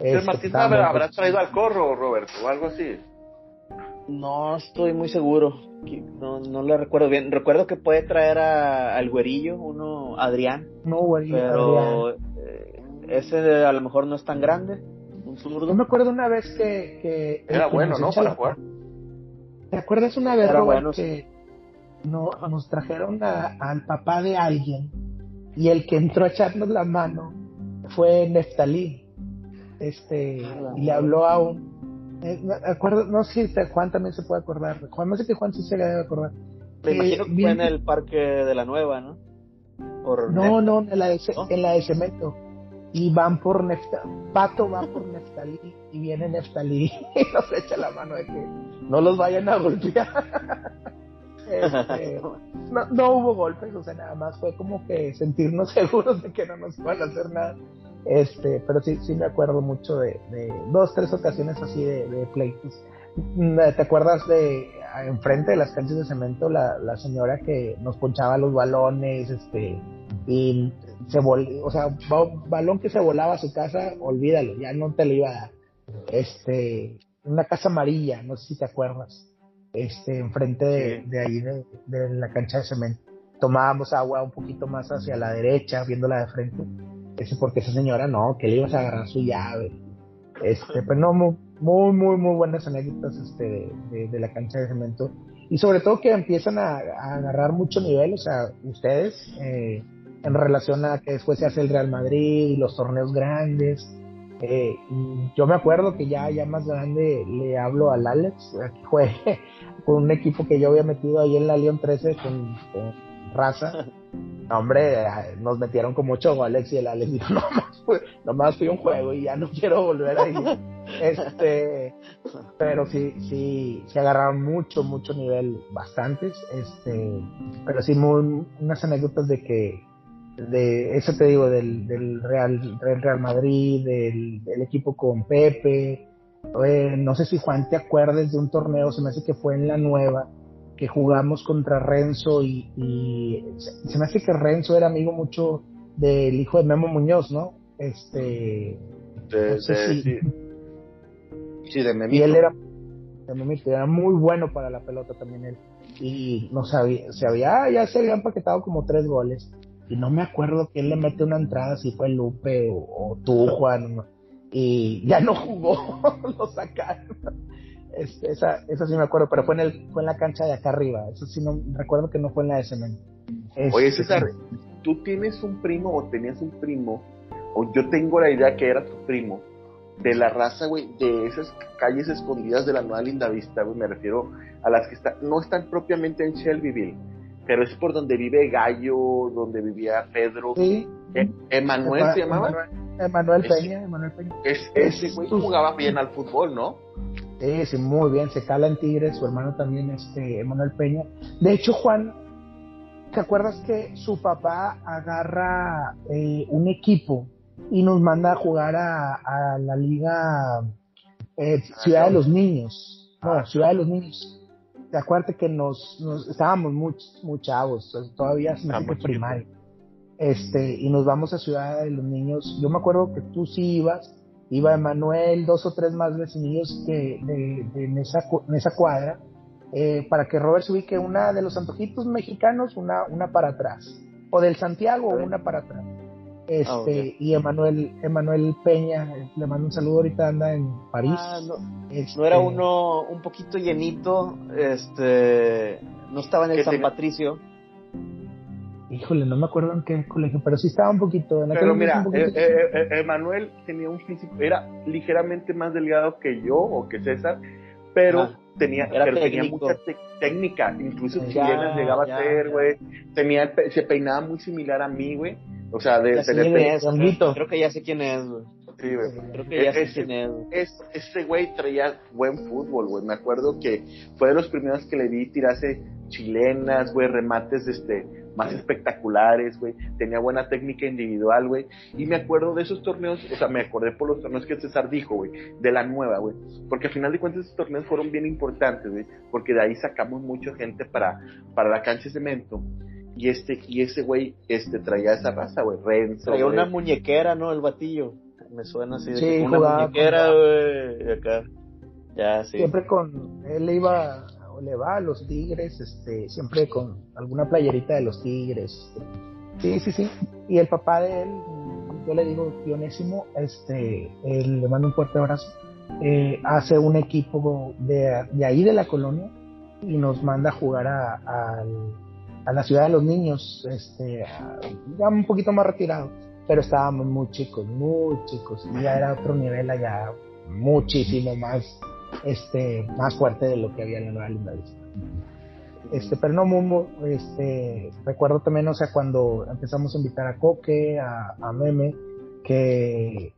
Este, Martín habrá, habrá traído al corro, Roberto, o algo así. No estoy muy seguro, no, no le recuerdo bien. Recuerdo que puede traer a, al güerillo, uno, Adrián. No, güerillo, pero eh, ese a lo mejor no es tan grande. Yo me acuerdo una vez que. Era bueno, ¿no? Para jugar. ¿Te acuerdas una vez, que no, nos trajeron al papá de alguien y el que entró a echarnos la mano fue Neftalí? Este, y le habló a un. Eh, acuerdo, no sé si Juan también se puede acordar. Juan, no sé que Juan sí se le debe acordar. Me imagino que fue en el Parque de la Nueva, ¿no? no, no, en la, de, en la de cemento y van por Neftalí, Pato va por Neftalí y viene Neftalí y nos echa la mano de que no los vayan a golpear. Este, no, no, hubo golpes, o sea, nada más fue como que sentirnos seguros de que no nos van a hacer nada. Este, pero sí, sí me acuerdo mucho de, dos, tres ocasiones así de, pleitos. Mm, ¿Te acuerdas de enfrente de las canchas de cemento la, la señora que nos ponchaba los balones, este, y se o sea, balón que se volaba a su casa, olvídalo, ya no te lo iba a dar. Este, una casa amarilla, no sé si te acuerdas, este, enfrente de, ahí de, la cancha de cemento. Tomábamos agua un poquito más hacia la derecha, viéndola de frente. Ese porque esa señora no, que le ibas a agarrar su llave. Este, pero no, muy, muy, muy buenas anécdotas este, de, la cancha de cemento. Y sobre todo que empiezan a, a agarrar mucho nivel, o sea, ustedes, eh, en relación a que después se hace el Real Madrid y los torneos grandes. Eh, yo me acuerdo que ya, ya más grande le hablo al Alex, que fue con un equipo que yo había metido ahí en la León 13 con, Raza. hombre, nos metieron como ocho goles y el Alex dijo, no más, nomás fui un juego y ya no quiero volver ahí. este, pero sí, sí, se agarraron mucho, mucho nivel, bastantes, este, pero sí muy, unas anécdotas de que de eso te digo del, del Real, Real Madrid, del, equipo con Pepe. Eh, no sé si Juan te acuerdes de un torneo, se me hace que fue en la nueva, que jugamos contra Renzo y, se, me hace que Renzo era amigo mucho del hijo de Memo Muñoz, ¿no? Este. De, sí. sí, de Memito. Y él era, de era muy bueno para la pelota también él. Y no sabía, se había, ya se habían paquetado como tres goles y no me acuerdo quién le mete una entrada, si fue Lupe o, tú, Juan, y ya no jugó, lo sacaron. Este, esa, esa sí me acuerdo, pero fue en, el, fue en la cancha de acá arriba, eso sí no, recuerdo que no fue en la de cemento. Oye este, César, tú tienes un primo o tenías un primo o yo tengo la idea que era tu primo, de la raza, güey, de esas calles escondidas de la Nueva Linda Vista, güey, me refiero a las que están, no están propiamente en Shelbyville, pero es por donde vive Gallo, donde vivía Pedro. Sí. E- Emanuel se llamaba. Emanuel Peña, Emanuel Peña. Es- ese güey jugaba bien al fútbol, ¿no? Sí, sí, muy bien. Se cala en Tigres, su hermano también, este, Emanuel Peña. De hecho, Juan, ¿te acuerdas que su papá agarra eh, un equipo y nos manda a jugar a, a la Liga eh, Ciudad de los Niños? No, Ah. Ciudad de los Niños. ¿Te acuerdas que nos, nos- estábamos muy, muy chavos, todavía se me Ah, que primaria? Este, y nos vamos a Ciudad de los Niños. Yo me acuerdo que tú sí ibas, iba Emanuel, dos o tres más vecinillos que, de, de- en, esa, en esa cuadra, eh, para que Robert se ubique una de los antojitos mexicanos, una, una para atrás, o del Santiago, una para atrás. Este, Ah, ok. y Emanuel, Emanuel Peña, le mando un saludo, ahorita anda en París. Ah, no, Este, no era uno un poquito llenito, este, no estaba en el San tenía- Patricio. Híjole, no me acuerdo en qué colegio, pero sí estaba un poquito. En Pero mira, eh, eh, eh, Emanuel tenía un físico, era ligeramente más delgado que yo o que César, pero Ajá. tenía, pero tenía mucha te- técnica, incluso Ya, chilenas llegaba ya, a ser, güey, tenía el pe- se peinaba muy similar a mí, güey, o sea, de, Ya es, creo que ya sé quién es, güey. sí, güey. Creo que ya sé quién es. güey. Es, ese güey traía buen fútbol, güey. Me acuerdo que fue de los primeros que le vi tirarse chilenas, güey, remates este, más espectaculares, güey. Tenía buena técnica individual, güey. Y me acuerdo de esos torneos, o sea, me acordé por los torneos que César dijo, güey, de la nueva, güey. Porque al final de cuentas esos torneos fueron bien importantes, güey. Porque de ahí sacamos mucha gente para, para la cancha de cemento. Y este, y ese güey, este, traía esa raza, güey. Renzo. Traía una muñequera, ¿no? El batillo. Me suena así de Sí, que una jugaba muñequera, güey. Acá. Ya, sí. siempre con él le iba o le va a los tigres este siempre con alguna playerita de los tigres sí sí sí y el papá de él yo le digo pionésimo este él le mando un fuerte abrazo eh, hace un equipo de, de ahí de la colonia y nos manda a jugar a, al- a la ciudad de los niños este ya un poquito más retirado pero estábamos muy chicos muy chicos y ya era otro nivel allá muchísimo más este más fuerte de lo que había en la Nueva Linda Vista. Este, pero no, muy, este, recuerdo también, o sea, cuando empezamos a invitar a Coque, a, a Meme, que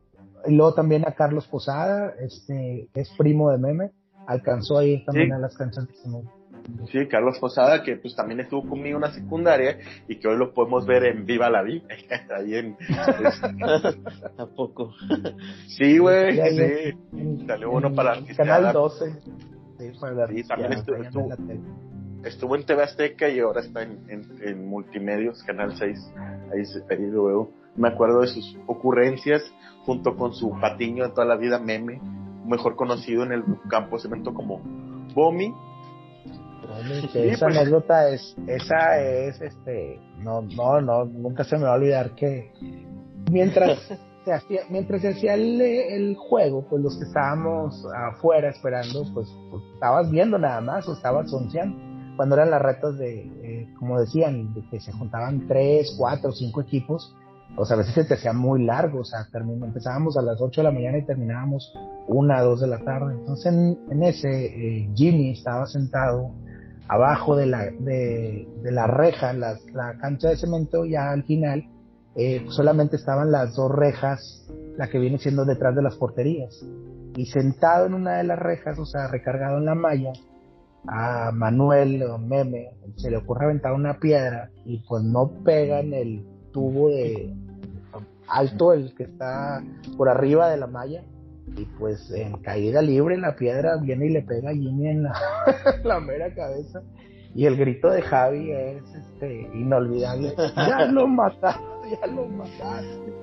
y luego también a Carlos Posada, este, que es primo de Meme, alcanzó a ir también Sí. a las canchas de cemento. Sí, Carlos Posada, que pues también estuvo conmigo en la secundaria y que hoy lo podemos ver en Viva la Vida. Ahí en, ¿A poco? sí, güey, sí. En- Salió uno para la Canal artisteada. 12. Sí, para la Sí, también estuvo- estuvo-. Estuvo en TV Azteca y ahora está en, en, en Multimedios, Canal 6. Ahí, se, ahí lo veo. Me acuerdo de sus ocurrencias junto con su patiño de toda la vida, Meme, mejor conocido en el campo cemento como Bomi. Sí, esa pues. anécdota es, esa es, este, no, no, no, nunca se me va a olvidar que mientras se hacía, mientras se hacía el, el juego, pues los que estábamos afuera esperando, pues, pues, estabas viendo nada más o estabas onceando. Cuando eran las retas de, eh, como decían, de que se juntaban tres, cuatro, cinco equipos, pues a veces se te hacía muy largo, o sea, empezábamos a las 8 de la mañana y terminábamos una, dos de la tarde. Entonces en, en ese, eh, Jimmy estaba sentado abajo de la, de, de la reja, la, la cancha de cemento, ya al final, eh, solamente estaban las dos rejas, la que viene siendo detrás de las porterías. Y sentado en una de las rejas, o sea, recargado en la malla, a Manuel o Meme se le ocurre aventar una piedra y pues no pega en el tubo de alto, el que está por arriba de la malla. Y pues en caída libre la piedra viene y le pega a Jimmy en la, la mera cabeza. Y el grito de Javi es este inolvidable. Ya lo mataste, ya lo mataste.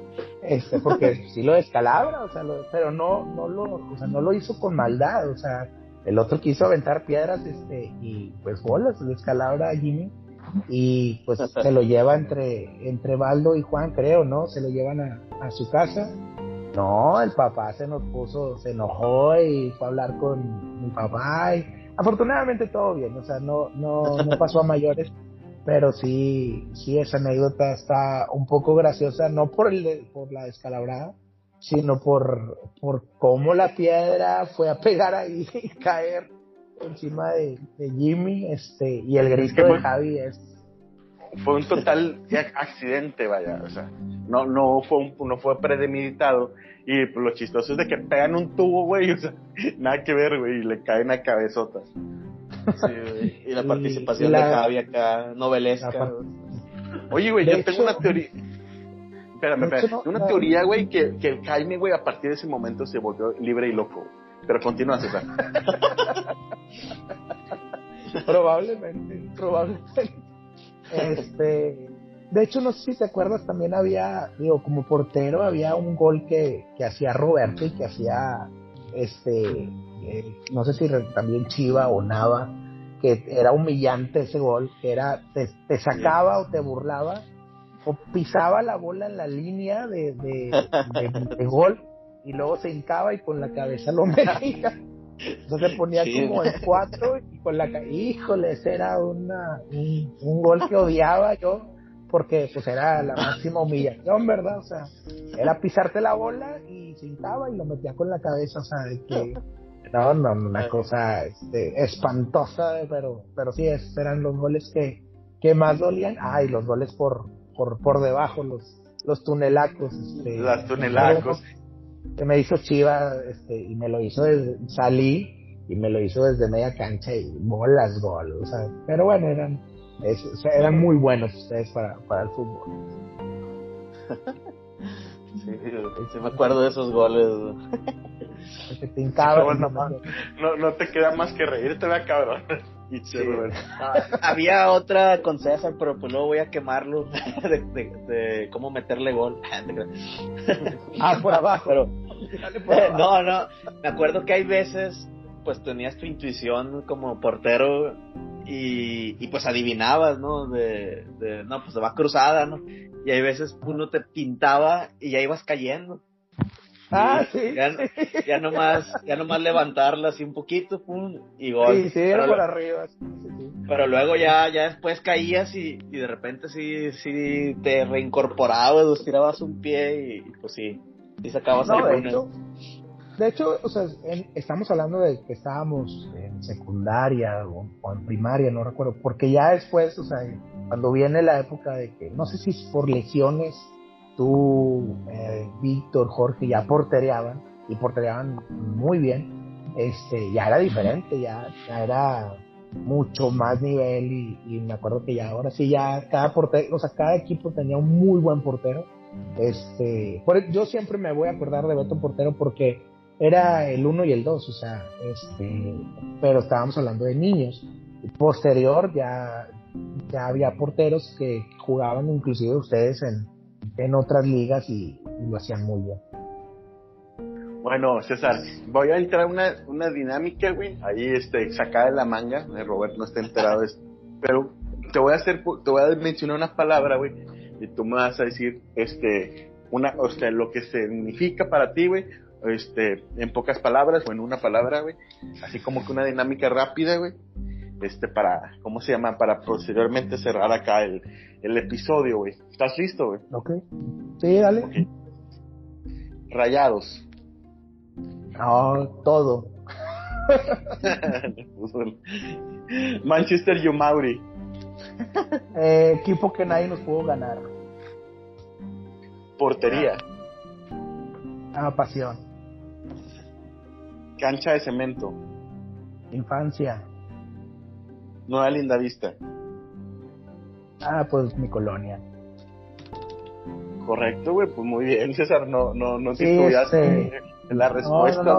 Este, porque sí lo descalabra, o sea, lo- pero no, no lo, o sea, no lo hizo con maldad, o sea, el otro quiso aventar piedras, este, y pues bolas, descalabra a Jimmy, y pues se lo lleva entre, entre Baldo y Juan, creo, ¿no? Se lo llevan a, a su casa. No, el papá se nos puso, se enojó y fue a hablar con mi papá y afortunadamente todo bien, o sea, no, no, no pasó a mayores, pero sí, sí, esa anécdota está un poco graciosa, no por, el, por la descalabrada, sino por, por cómo la piedra fue a pegar ahí y caer encima de, Jimmy, este, y el grito de Javi es fue un total accidente, vaya, o sea, no, no fue un, no fue premeditado y pues, lo chistoso es de que pegan un tubo, güey, o sea, nada que ver, güey, y le caen a cabezotas. Sí, Y la participación de Javi acá, novelesca. Oye, güey, yo tengo una teoría. Espérame, espérame. una teoría, güey, que, que Jaime, güey, a partir de ese momento se volvió libre y loco. Pero continúa, César. probablemente, probablemente. Este, de hecho, no sé si te acuerdas, también había, digo, como portero, había un gol que, que hacía Roberto y que hacía, este, eh, no sé si también Chiva o Nava, que era humillante ese gol, que era, te, sacaba o te burlaba, o pisaba la bola en la línea de, de, gol y luego se hincaba y con la cabeza lo metía. Entonces ponía como en cuatro y con la híjole, ese era una, un, gol que odiaba yo porque pues era la máxima humillación, ¿verdad? O sea, era pisarte la bola y sentaba y lo metía con la cabeza, o sea, de que no, no, una cosa este, espantosa, pero pero sí, eran los goles que, que más dolían. Ah, y los goles por por por debajo, los los tunelacos. Este, Las tunelacos que me hizo Chiva este, y me lo hizo desde, salí y me lo hizo desde media cancha y bolas gol, o sea, pero bueno, eran eran muy buenos ustedes para, para el fútbol. sí, me acuerdo de esos goles. Te no, no, no, te queda más que reírte, vea cabrón. Había otra con César, pero pues luego voy a quemarlo de, cómo meterle gol. ah, por abajo. Pero, no, no. Me acuerdo que hay veces, pues tenías tu intuición como portero y, y pues adivinabas, ¿no? De, de, no, pues se va cruzada, ¿no? Y hay veces uno te pintaba y ya ibas cayendo. Ah, sí. Ya, ya, nomás, ya nomás levantarla así un poquito, pum, y gol. Sí, sí, era por arriba. Pero luego ya, ya después caías y, y de repente sí, sí te reincorporabas, tirabas un pie y, pues sí, y sacabas no, de hecho, de hecho, o sea, estamos hablando de que estábamos en secundaria o, o, en primaria, no recuerdo, porque ya después, o sea, cuando viene la época de que, no sé si es por lesiones tú, eh, Víctor, Jorge ya portereaban y portereaban muy bien, este, ya era diferente, ya, ya era mucho más nivel y, me acuerdo que ya ahora sí ya cada portero, o sea, cada equipo tenía un muy buen portero. Este, por, yo siempre me voy a acordar de Beto Portero porque era el uno y el dos, o sea, este, pero estábamos hablando de niños. Posterior ya, ya había porteros que jugaban inclusive ustedes en, en otras ligas y, lo hacían muy bien. Bueno, César, voy a entrar una, una dinámica, güey, ahí este, sacada de la manga, Robert no está enterado de esto, pero te voy a hacer, te voy a mencionar una palabra, güey, y tú me vas a decir, este, una, o sea, lo que significa para ti, güey, este, en pocas palabras o en una palabra, güey, así como que una dinámica rápida, güey, este, para, ¿cómo se llama? Para posteriormente cerrar acá el, el episodio, güey. ¿Estás listo, güey? Ok. Sí, dale. Rayados. No, todo. Manchester Yumauri. Eh, equipo que nadie nos pudo ganar. Portería. Ah, pasión. Cancha de cemento. Infancia. Nueva Linda Vista. Ah, pues mi colonia. Correcto, güey, pues muy bien, César, no, no, no te estudiaste este... la respuesta,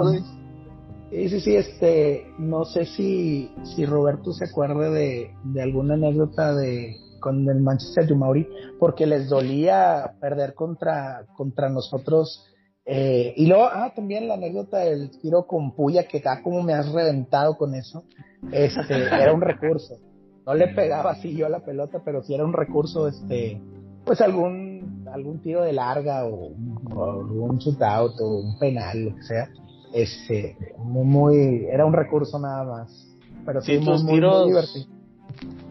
sí, sí, sí, este, no sé si, si Roberto se acuerde de, de alguna anécdota de con el Manchester United, porque les dolía perder contra, contra nosotros. Eh, y luego, ah, también la anécdota del tiro con puya, que acá como me has reventado con eso, este, era un recurso. No le pegaba así yo a la pelota, pero si era un recurso, este, pues algún, algún tiro de larga o, un shootout o un penal, lo que sea, este, muy, muy, era un recurso nada más. Pero sí, muy, muy, divertido.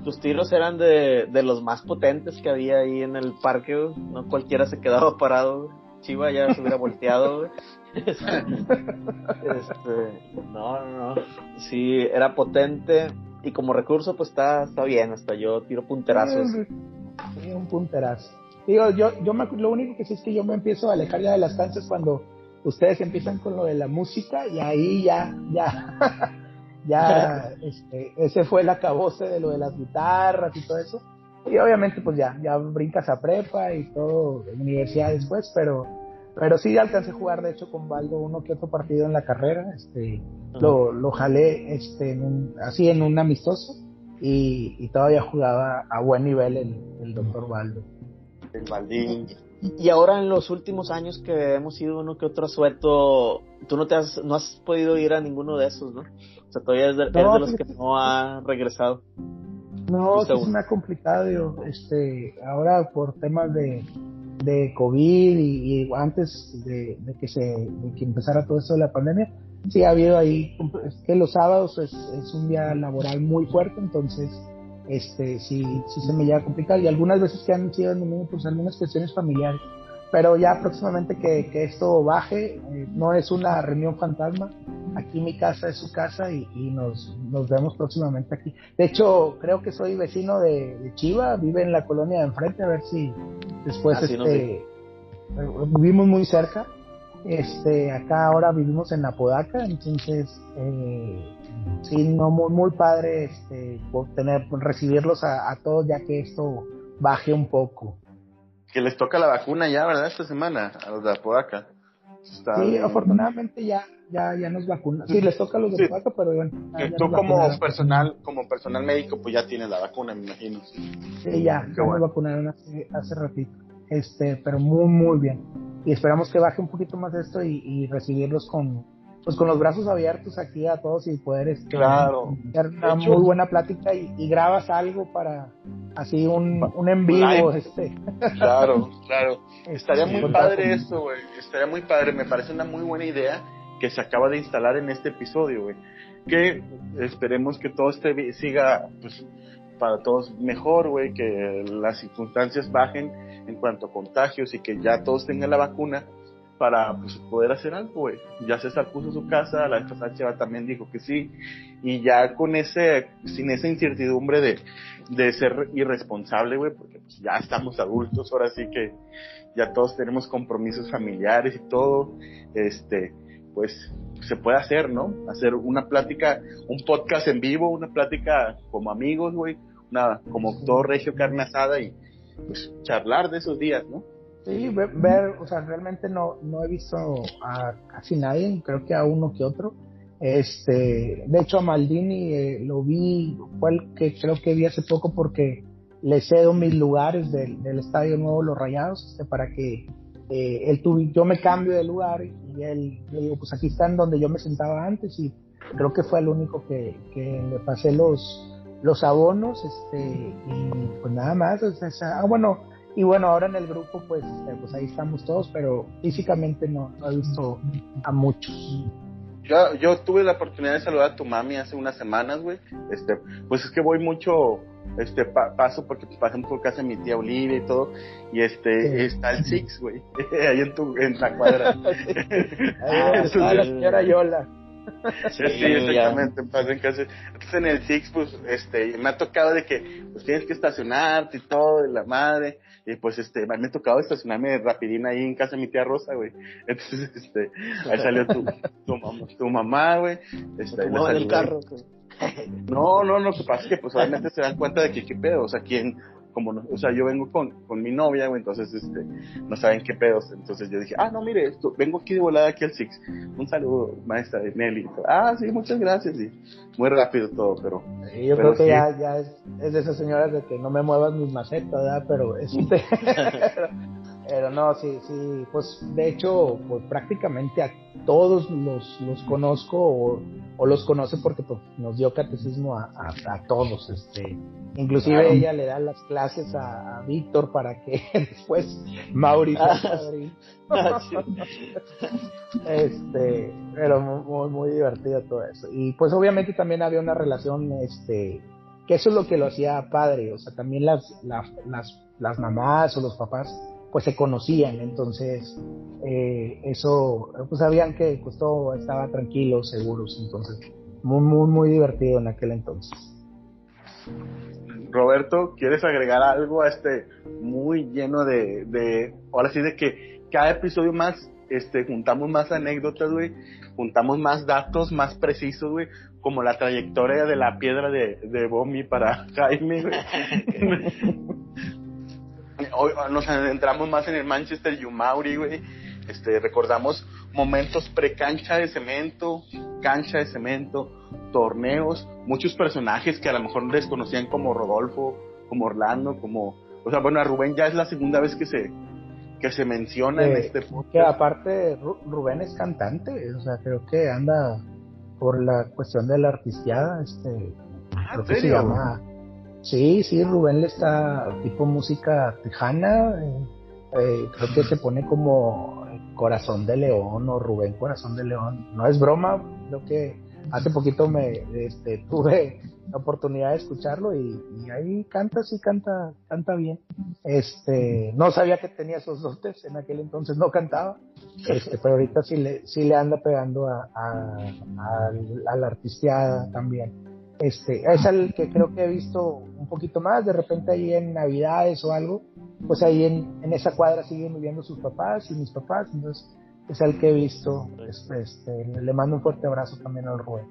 tus tiros eran de, de los más potentes que había ahí en el parque, no cualquiera se quedaba parado, Chiva ya se hubiera volteado, este, no, no, no, sí, era potente y como recurso pues está, está bien, hasta yo tiro punterazos. Sí, un punterazo. Digo, yo, yo me, lo único que sí es que yo me empiezo a alejar ya de las canchas cuando ustedes empiezan con lo de la música y ahí ya, ya, ya, este, ese fue el acabose de lo de las guitarras y todo eso. Y obviamente pues ya, ya brincas a prepa y todo, en universidad después, pero, pero sí alcancé a jugar de hecho con Baldo uno que otro partido en la carrera, este, lo, lo jalé, este, en un, así en un amistoso y, y todavía jugaba a buen nivel el, el doctor Baldo. El Baldín. Y ahora en los últimos años que hemos ido uno que otro suelto, tú no te has, no has podido ir a ninguno de esos, ¿no? O sea, todavía es de, No, eres de los que no ha regresado. No, sí se me ha complicado, este, ahora por temas de, de COVID y, y antes de, de que se, de que empezara todo esto de la pandemia, sí ha habido ahí, es que los sábados es, es un día laboral muy fuerte, entonces, este, sí, sí se me llega a complicar y algunas veces que han sido en domingo, pues algunas cuestiones familiares, pero ya próximamente que, que esto baje, eh, no es una reunión fantasma, aquí mi casa es su casa y, y nos, nos vemos próximamente aquí. De hecho, creo que soy vecino de, de Chiva, vive en la colonia de enfrente, a ver si después Ah, no este, eh, vivimos muy cerca. Este, acá ahora vivimos en Apodaca, entonces eh, sí, no muy, muy padre este, por tener, por recibirlos a, a todos ya que esto baje un poco. Que les toca la vacuna ya, ¿verdad? Esta semana, a los de Apodaca. Está Sí, bien. afortunadamente ya, ya, ya nos vacunan. Sí, les toca a los de Sí. Apodaca, pero bueno. ya- tú nos como vacunaron. personal, como personal médico, pues ya tienes la vacuna, me imagino. Sí, ya, Qué ya nos bueno. vacunaron hace, hace ratito. Este, pero muy, muy bien. Y esperamos que baje un poquito más esto y, y recibirlos con, pues con los brazos abiertos aquí a todos y poder este, Claro. hacer una hecho- muy buena plática y, y grabas algo para así un, un en vivo, Live. este. Claro, claro. Estaría muy padre eso, güey. Estaría muy padre. Me parece una muy buena idea que se acaba de instalar en este episodio, güey. Que esperemos que todo este siga, pues, para todos mejor, güey. Que las circunstancias bajen en cuanto a contagios y que ya todos tengan la vacuna para pues, poder hacer algo, güey. Ya César puso su casa, la vez pasada también dijo que sí. Y ya con ese, sin esa incertidumbre de, de ser irresponsable, güey, porque pues, ya estamos adultos, ahora sí que ya todos tenemos compromisos familiares y todo, este, pues se puede hacer, ¿no? Hacer una plática, un podcast en vivo, una plática como amigos, güey, una, como todo regio carne asada y pues charlar de esos días, ¿no? Sí, ver, ver, o sea, realmente no, no he visto a casi nadie, creo que a uno que otro. Este, de hecho a Maldini eh, lo vi, fue el que creo que vi hace poco porque le cedo mis lugares del, del Estadio Nuevo Los Rayados, este, para que eh, él tuvi- yo me cambio de lugar y él, le digo, pues aquí están donde yo me sentaba antes y creo que fue el único que, que le pasé los, los abonos, este, y pues nada más, ah, bueno, y bueno, ahora en el grupo, pues, eh, pues ahí estamos todos, pero físicamente no, no he visto a muchos. Yo, yo tuve la oportunidad de saludar a tu mami hace unas semanas, güey. Este, pues es que voy mucho, este, pa- paso porque pues, pasamos por casa de mi tía Olivia y todo, y este, Sí. está el Six, güey, ahí en tu, en la cuadra. Ah, eso está la señora Yola. Sí, exactamente, en descanse. Entonces en el Six, pues, este, me ha tocado de que, pues tienes que estacionarte y todo, y la madre, y pues, este, me ha tocado estacionarme rapidín ahí en casa de mi tía Rosa, güey. Entonces, este, ahí salió tu, tu, mamá, tu mamá, güey. Este, ahí la Como en el saludé. carro. güey. No, no, lo que pasa es que pues obviamente se dan cuenta de que qué pedo, o sea, quién, como no, o sea, yo vengo con, con mi novia, güey, entonces este, no saben qué pedos, entonces yo dije, ah, no, mire, esto, vengo aquí de volada aquí al Six, un saludo, maestra de Nelly, ah, sí, muchas gracias, y muy rápido todo, pero, Y yo Pero creo que sí. ya, ya es, es de esas señoras de que no me muevas mis macetas, ¿verdad? Pero este, pero no, sí, sí, pues de hecho, pues prácticamente a todos los, los conozco o, o los conoce porque pues, nos dio catecismo a, a, a todos, este, inclusive Claro. ella le da las clases a, a Víctor para que después Mauri sea Ah. Ah, este pero muy, muy divertido todo eso y pues obviamente también había una relación este que eso es lo que lo hacía padre, o sea, también las, las, las, las mamás o los papás pues se conocían, entonces eh, eso, pues sabían que pues todo estaba tranquilo, seguros, entonces muy, muy, muy divertido en aquel entonces. Roberto, ¿quieres agregar algo a este muy lleno de, de ahora sí de que cada episodio más este, juntamos más anécdotas, güey, juntamos más datos más precisos, güey, como la trayectoria de la piedra de, de Bomi para Jaime, güey. Hoy nos adentramos más en el Manchester Yumauri, güey. Este, recordamos momentos pre-cancha de cemento, cancha de cemento, torneos, muchos personajes que a lo mejor desconocían como Rodolfo, como Orlando, como, o sea, bueno, a Rubén ya es la segunda vez que se, que se menciona en este podcast. Que aparte Rubén es cantante, o sea, creo que anda por la cuestión de la artisteada, este, ah, creo que se llama, sí, sí, Rubén le está tipo música tejana, eh, eh, creo que se pone como Corazón de León o Rubén Corazón de León, no es broma, creo que hace poquito me este, tuve la oportunidad de escucharlo y, ahí canta, sí canta, canta bien. Este, no sabía que tenía esos dotes, en aquel entonces no cantaba, este, pero ahorita sí le, sí le anda pegando a, a, la artisteada también. Este, es el que creo que he visto un poquito más, de repente ahí en Navidades o algo, pues ahí en, en esa cuadra siguen viviendo sus papás y mis papás, entonces es el que he visto. Este, este, le mando un fuerte abrazo también al Rubén.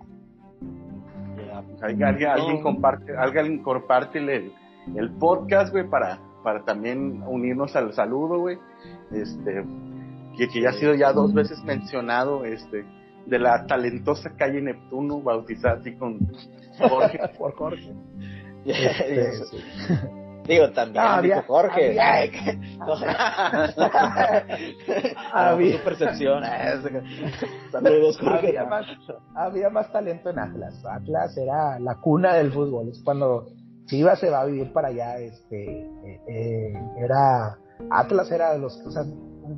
Pues, alguien, comparte, alguien comparte el, el podcast, güey, para, para también unirnos al saludo, güey. Este, que, que ya ha sido ya dos veces mencionado, este, de la talentosa calle Neptuno, bautizada así con Jorge. Por Jorge. Este, Digo, también había, Jorge. Había, percepción. había, más, había más talento en Atlas. Atlas era la cuna del fútbol. Es cuando Chivas se va a vivir para allá. Este, eh, eh, era Atlas era de los, o sea,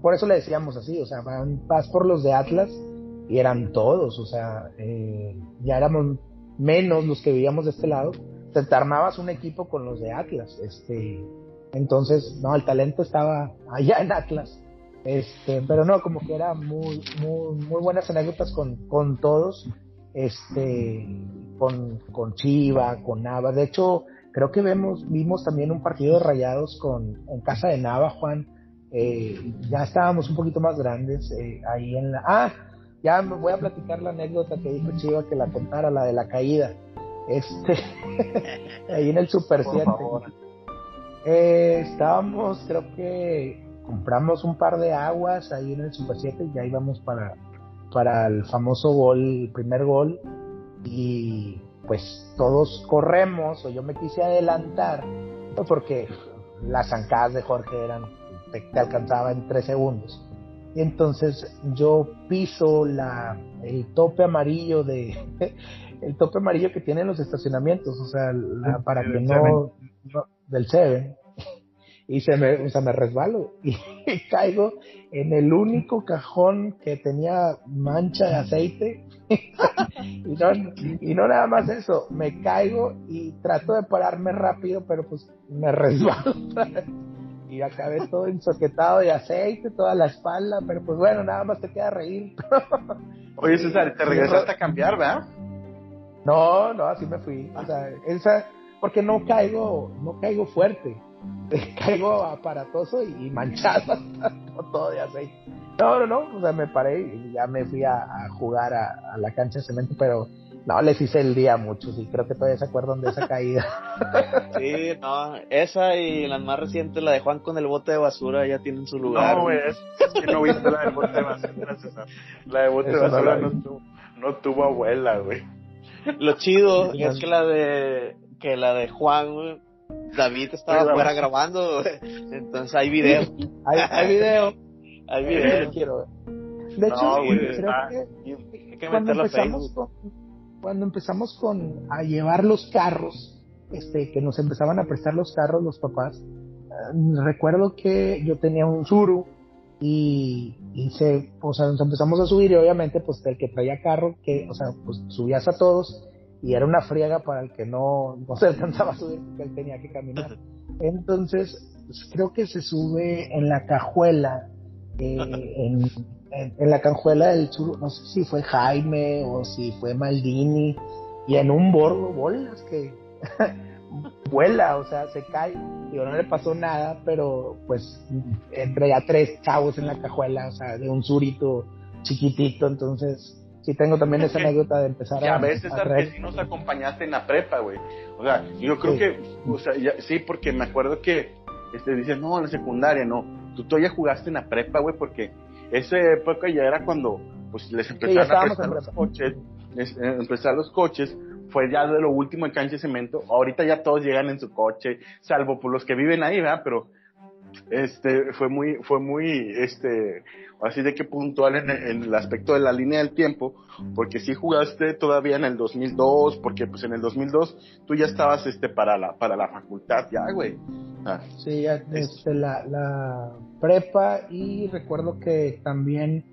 por eso le decíamos así, o sea, vas por los de Atlas y eran todos, o sea, eh, ya éramos menos los que vivíamos de este lado te armabas un equipo con los de Atlas, este, entonces, no, el talento estaba allá en Atlas, este, pero no, como que era muy, muy, muy buenas anécdotas con, con todos, este, con, con Chiva, con Nava, de hecho, creo que vemos, vimos también un partido de rayados con, en casa de Nava, Juan, eh, ya estábamos un poquito más grandes, eh, ahí en la, ah, ya me voy a platicar la anécdota que dijo Chiva que la contara, la de la caída. Este, ahí en el Super 7. Eh, estábamos, creo que compramos un par de aguas ahí en el Super 7 y ya íbamos para, para el famoso gol, el primer gol. Y pues todos corremos, o yo me quise adelantar, porque las zancadas de Jorge eran, te, te alcanzaba en tres segundos. Y entonces yo piso la, el tope amarillo de, el tope amarillo que tienen los estacionamientos, o sea, para que no, del Seven, y se me, o sea, me resbalo y, caigo en el único cajón que tenía mancha de aceite. Y, no, y no nada más eso, me caigo y trato de pararme rápido, pero pues me resbalo y acabé todo ensoquetado de aceite, toda la espalda, pero pues bueno, nada más te queda reír. Oye César, te regresaste a cambiar, ¿verdad? No, no, así me fui. O sea, esa, porque no caigo, no caigo fuerte. Caigo aparatoso y, manchado todo de aceite. No, no, no, o sea, me paré y ya me fui a, jugar a, la cancha de cemento, pero no, les hice el día a muchos y creo que todavía se acuerdan de esa caída. Sí, no, esa y las más recientes, la de Juan con el bote de basura, ya tienen su lugar. No, güey, es, que no viste la del bote de basura, La de bote de basura no, tuvo, no tuvo abuela, güey. Lo chido es que la de que la de Juan, David estaba afuera grabando, entonces hay video. hay, hay video. Hay video. quiero De hecho, creo que, cuando empezamos con, cuando empezamos con a llevar los carros, este, que nos empezaban a prestar los carros los papás, eh, recuerdo que yo tenía un Zuru y, y se, o sea, nos empezamos a subir y obviamente pues el que traía carro, que, o sea, pues subías a todos y era una friega para el que no, no se alcanzaba a subir porque él tenía que caminar. Entonces, pues, creo que se sube en la cajuela, eh, en, en, la cajuela del sur, no sé si fue Jaime o si fue Maldini, y en un bordo, bolas que vuela, o sea, se cae. y no le pasó nada, pero pues entre ya tres chavos en la cajuela, o sea, de un surito chiquitito, entonces sí tengo también esa anécdota de empezar a... a veces a que sí nos acompañaste en la prepa, güey. O sea, yo creo que, o sea, sí, porque me acuerdo que este, dices, no, en la secundaria, no. Tú todavía jugaste en la prepa, güey, porque esa época ya era cuando pues les empezaron a prestar los coches, les, eh, empezar los coches, fue ya de lo último en cancha de cemento. Ahorita ya todos llegan en su coche, salvo por los que viven ahí, ¿verdad? Pero este fue muy fue muy este así de que puntual en, el aspecto de la línea del tiempo porque si jugaste todavía en el 2002 porque pues en el 2002 tú ya estabas este para la para la facultad ya güey ah. sí ya desde la, la prepa y recuerdo que también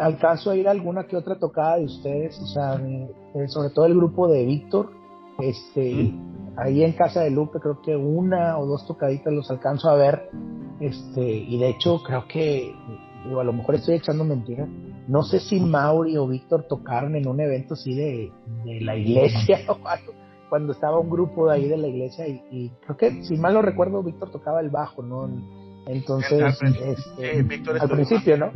alcanzo a ir a alguna que otra tocada de ustedes o sea sobre todo el grupo de Víctor este ahí en casa de Lupe creo que una o dos tocaditas los alcanzo a ver este, y de hecho creo que, digo, a lo mejor estoy echando mentiras, no sé si Mauri o Víctor tocaron en un evento así de, de la iglesia o algo, cuando estaba un grupo de ahí de la iglesia y, creo que, si mal no recuerdo, Víctor tocaba el bajo, ¿no? Entonces, este, al principio, ¿no?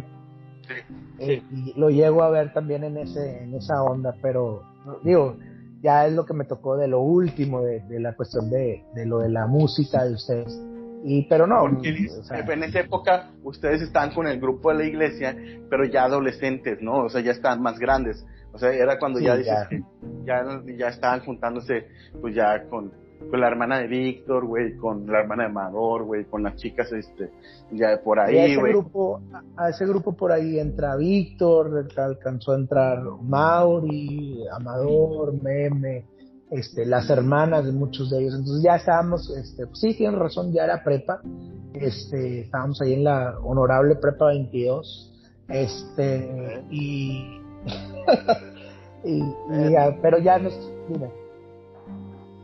Sí. Eh, y lo llego a ver también en ese en esa onda, pero digo, ya es lo que me tocó de lo último de, de la cuestión de, de lo de la música de ustedes y, pero no. Porque en esa época ustedes estaban con el grupo de la iglesia, pero ya adolescentes, ¿no? O sea, ya estaban más grandes. O sea, era cuando ya dices que ya, ya estaban juntándose, pues ya con, con la hermana de Víctor, güey, con la hermana de Amador, güey, con las chicas, este, ya por ahí, güey. A, a, ese grupo por ahí entra Víctor, alcanzó a entrar Mauri, Amador, Meme, este, las hermanas de muchos de ellos. Entonces ya estábamos, este, pues sí, tienen razón, ya era prepa. Este, estábamos ahí en la honorable prepa 22. Este, y, y, pero ya nos, mira.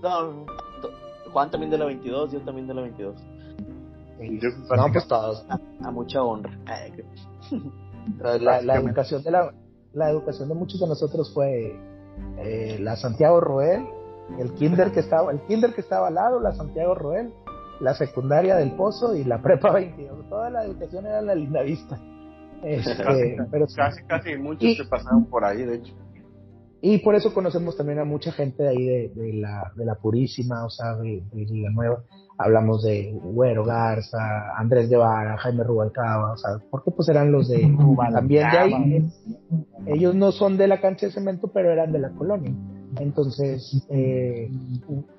No, Juan también de la 22, yo también de la 22. no, pues todos. A, mucha honra. la, la, educación de la, la educación de muchos de nosotros fue eh, la Santiago Roel, el kinder que estaba, el kinder que estaba al lado, la Santiago Roel, la secundaria del Pozo y la prepa 22. Toda la educación era la linda vista. Este, casi, pero, casi, casi muchos se pasaron por ahí, de hecho. Y por eso conocemos también a mucha gente de ahí de, la, de la Purísima, o sea, de, de Nueva Hablamos de Güero Garza, Andrés Guevara, Jaime Rubalcaba, o sea, porque pues eran los de también de ahí. Ellos no son de la cancha de cemento, pero eran de la colonia. Entonces, eh,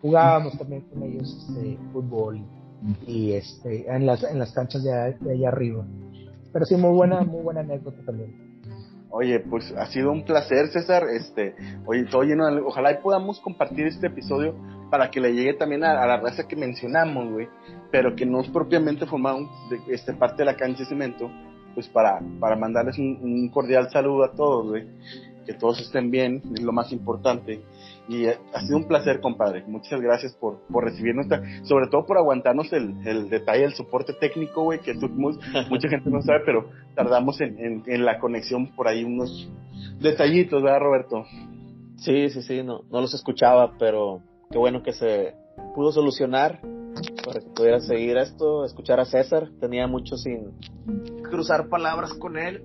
jugábamos también con ellos este, fútbol y este en las en las canchas de, de allá arriba. Pero sí muy buena muy buena anécdota también. Oye, pues ha sido un placer, César. Este, oye, todo lleno ojalá y podamos compartir este episodio para que le llegue también a, la raza que mencionamos, güey, pero que no es propiamente formado de este parte de la cancha de cemento, pues para, para mandarles un, cordial saludo a todos, güey, que todos estén bien, es lo más importante. Y ha sido un placer, compadre. Muchas gracias por, por recibirnos, sobre todo por aguantarnos el, el detalle, el soporte técnico, güey, que tuvimos. Mucha gente no sabe, pero tardamos en, en, la conexión por ahí unos detallitos, ¿verdad, Roberto? Sí, sí, sí, no, no los escuchaba, pero qué bueno que se pudo solucionar para que pudiera seguir esto, escuchar a César. Tenía mucho sin cruzar palabras con él.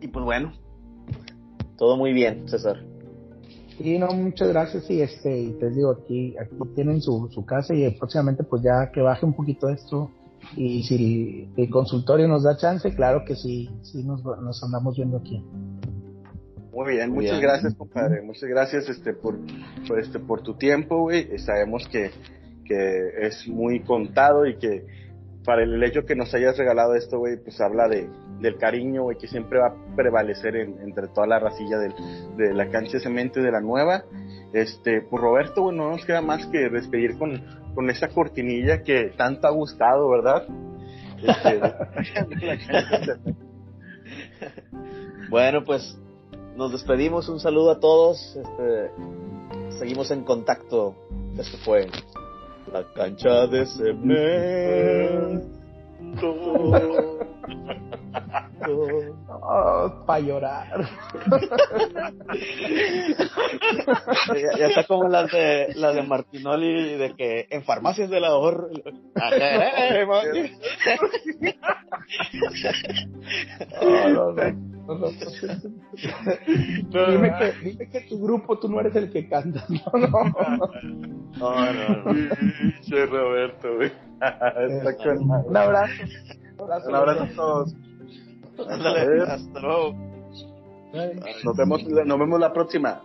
Y pues bueno, todo muy bien, César. Sí, no, muchas gracias y este, y te digo, aquí, aquí tienen su, su casa y próximamente pues ya que baje un poquito esto y si el consultorio nos da chance, claro que sí, sí nos, nos andamos viendo aquí. Muy bien, muchas gracias, compadre. Muchas gracias este por, por este por tu tiempo, güey. Sabemos que, que es muy contado y que para el hecho que nos hayas regalado esto, güey, pues habla de, del cariño, güey, que siempre va a prevalecer entre toda la racilla de la cancha de cemento y de la nueva. Este, pues Roberto, güey, no nos queda más que despedir con, con esa cortinilla que tanto ha gustado, ¿verdad? Este, bueno, pues nos despedimos, un saludo a todos, este, seguimos en contacto. Esto fue la cancha de cemento. Oh, para llorar. ya, ya está como las de las de Martinoli de que en farmacias del ahorro. Oh, no, no, no, no. Dime, que, dime que tu grupo tú no eres el que canta. No, no. No, no, no. Roberto, güey. Está con madre. Un abrazo. Un abrazo. Un abrazo a todos. Ándale, hasta luego. Nos vemos, nos vemos la próxima.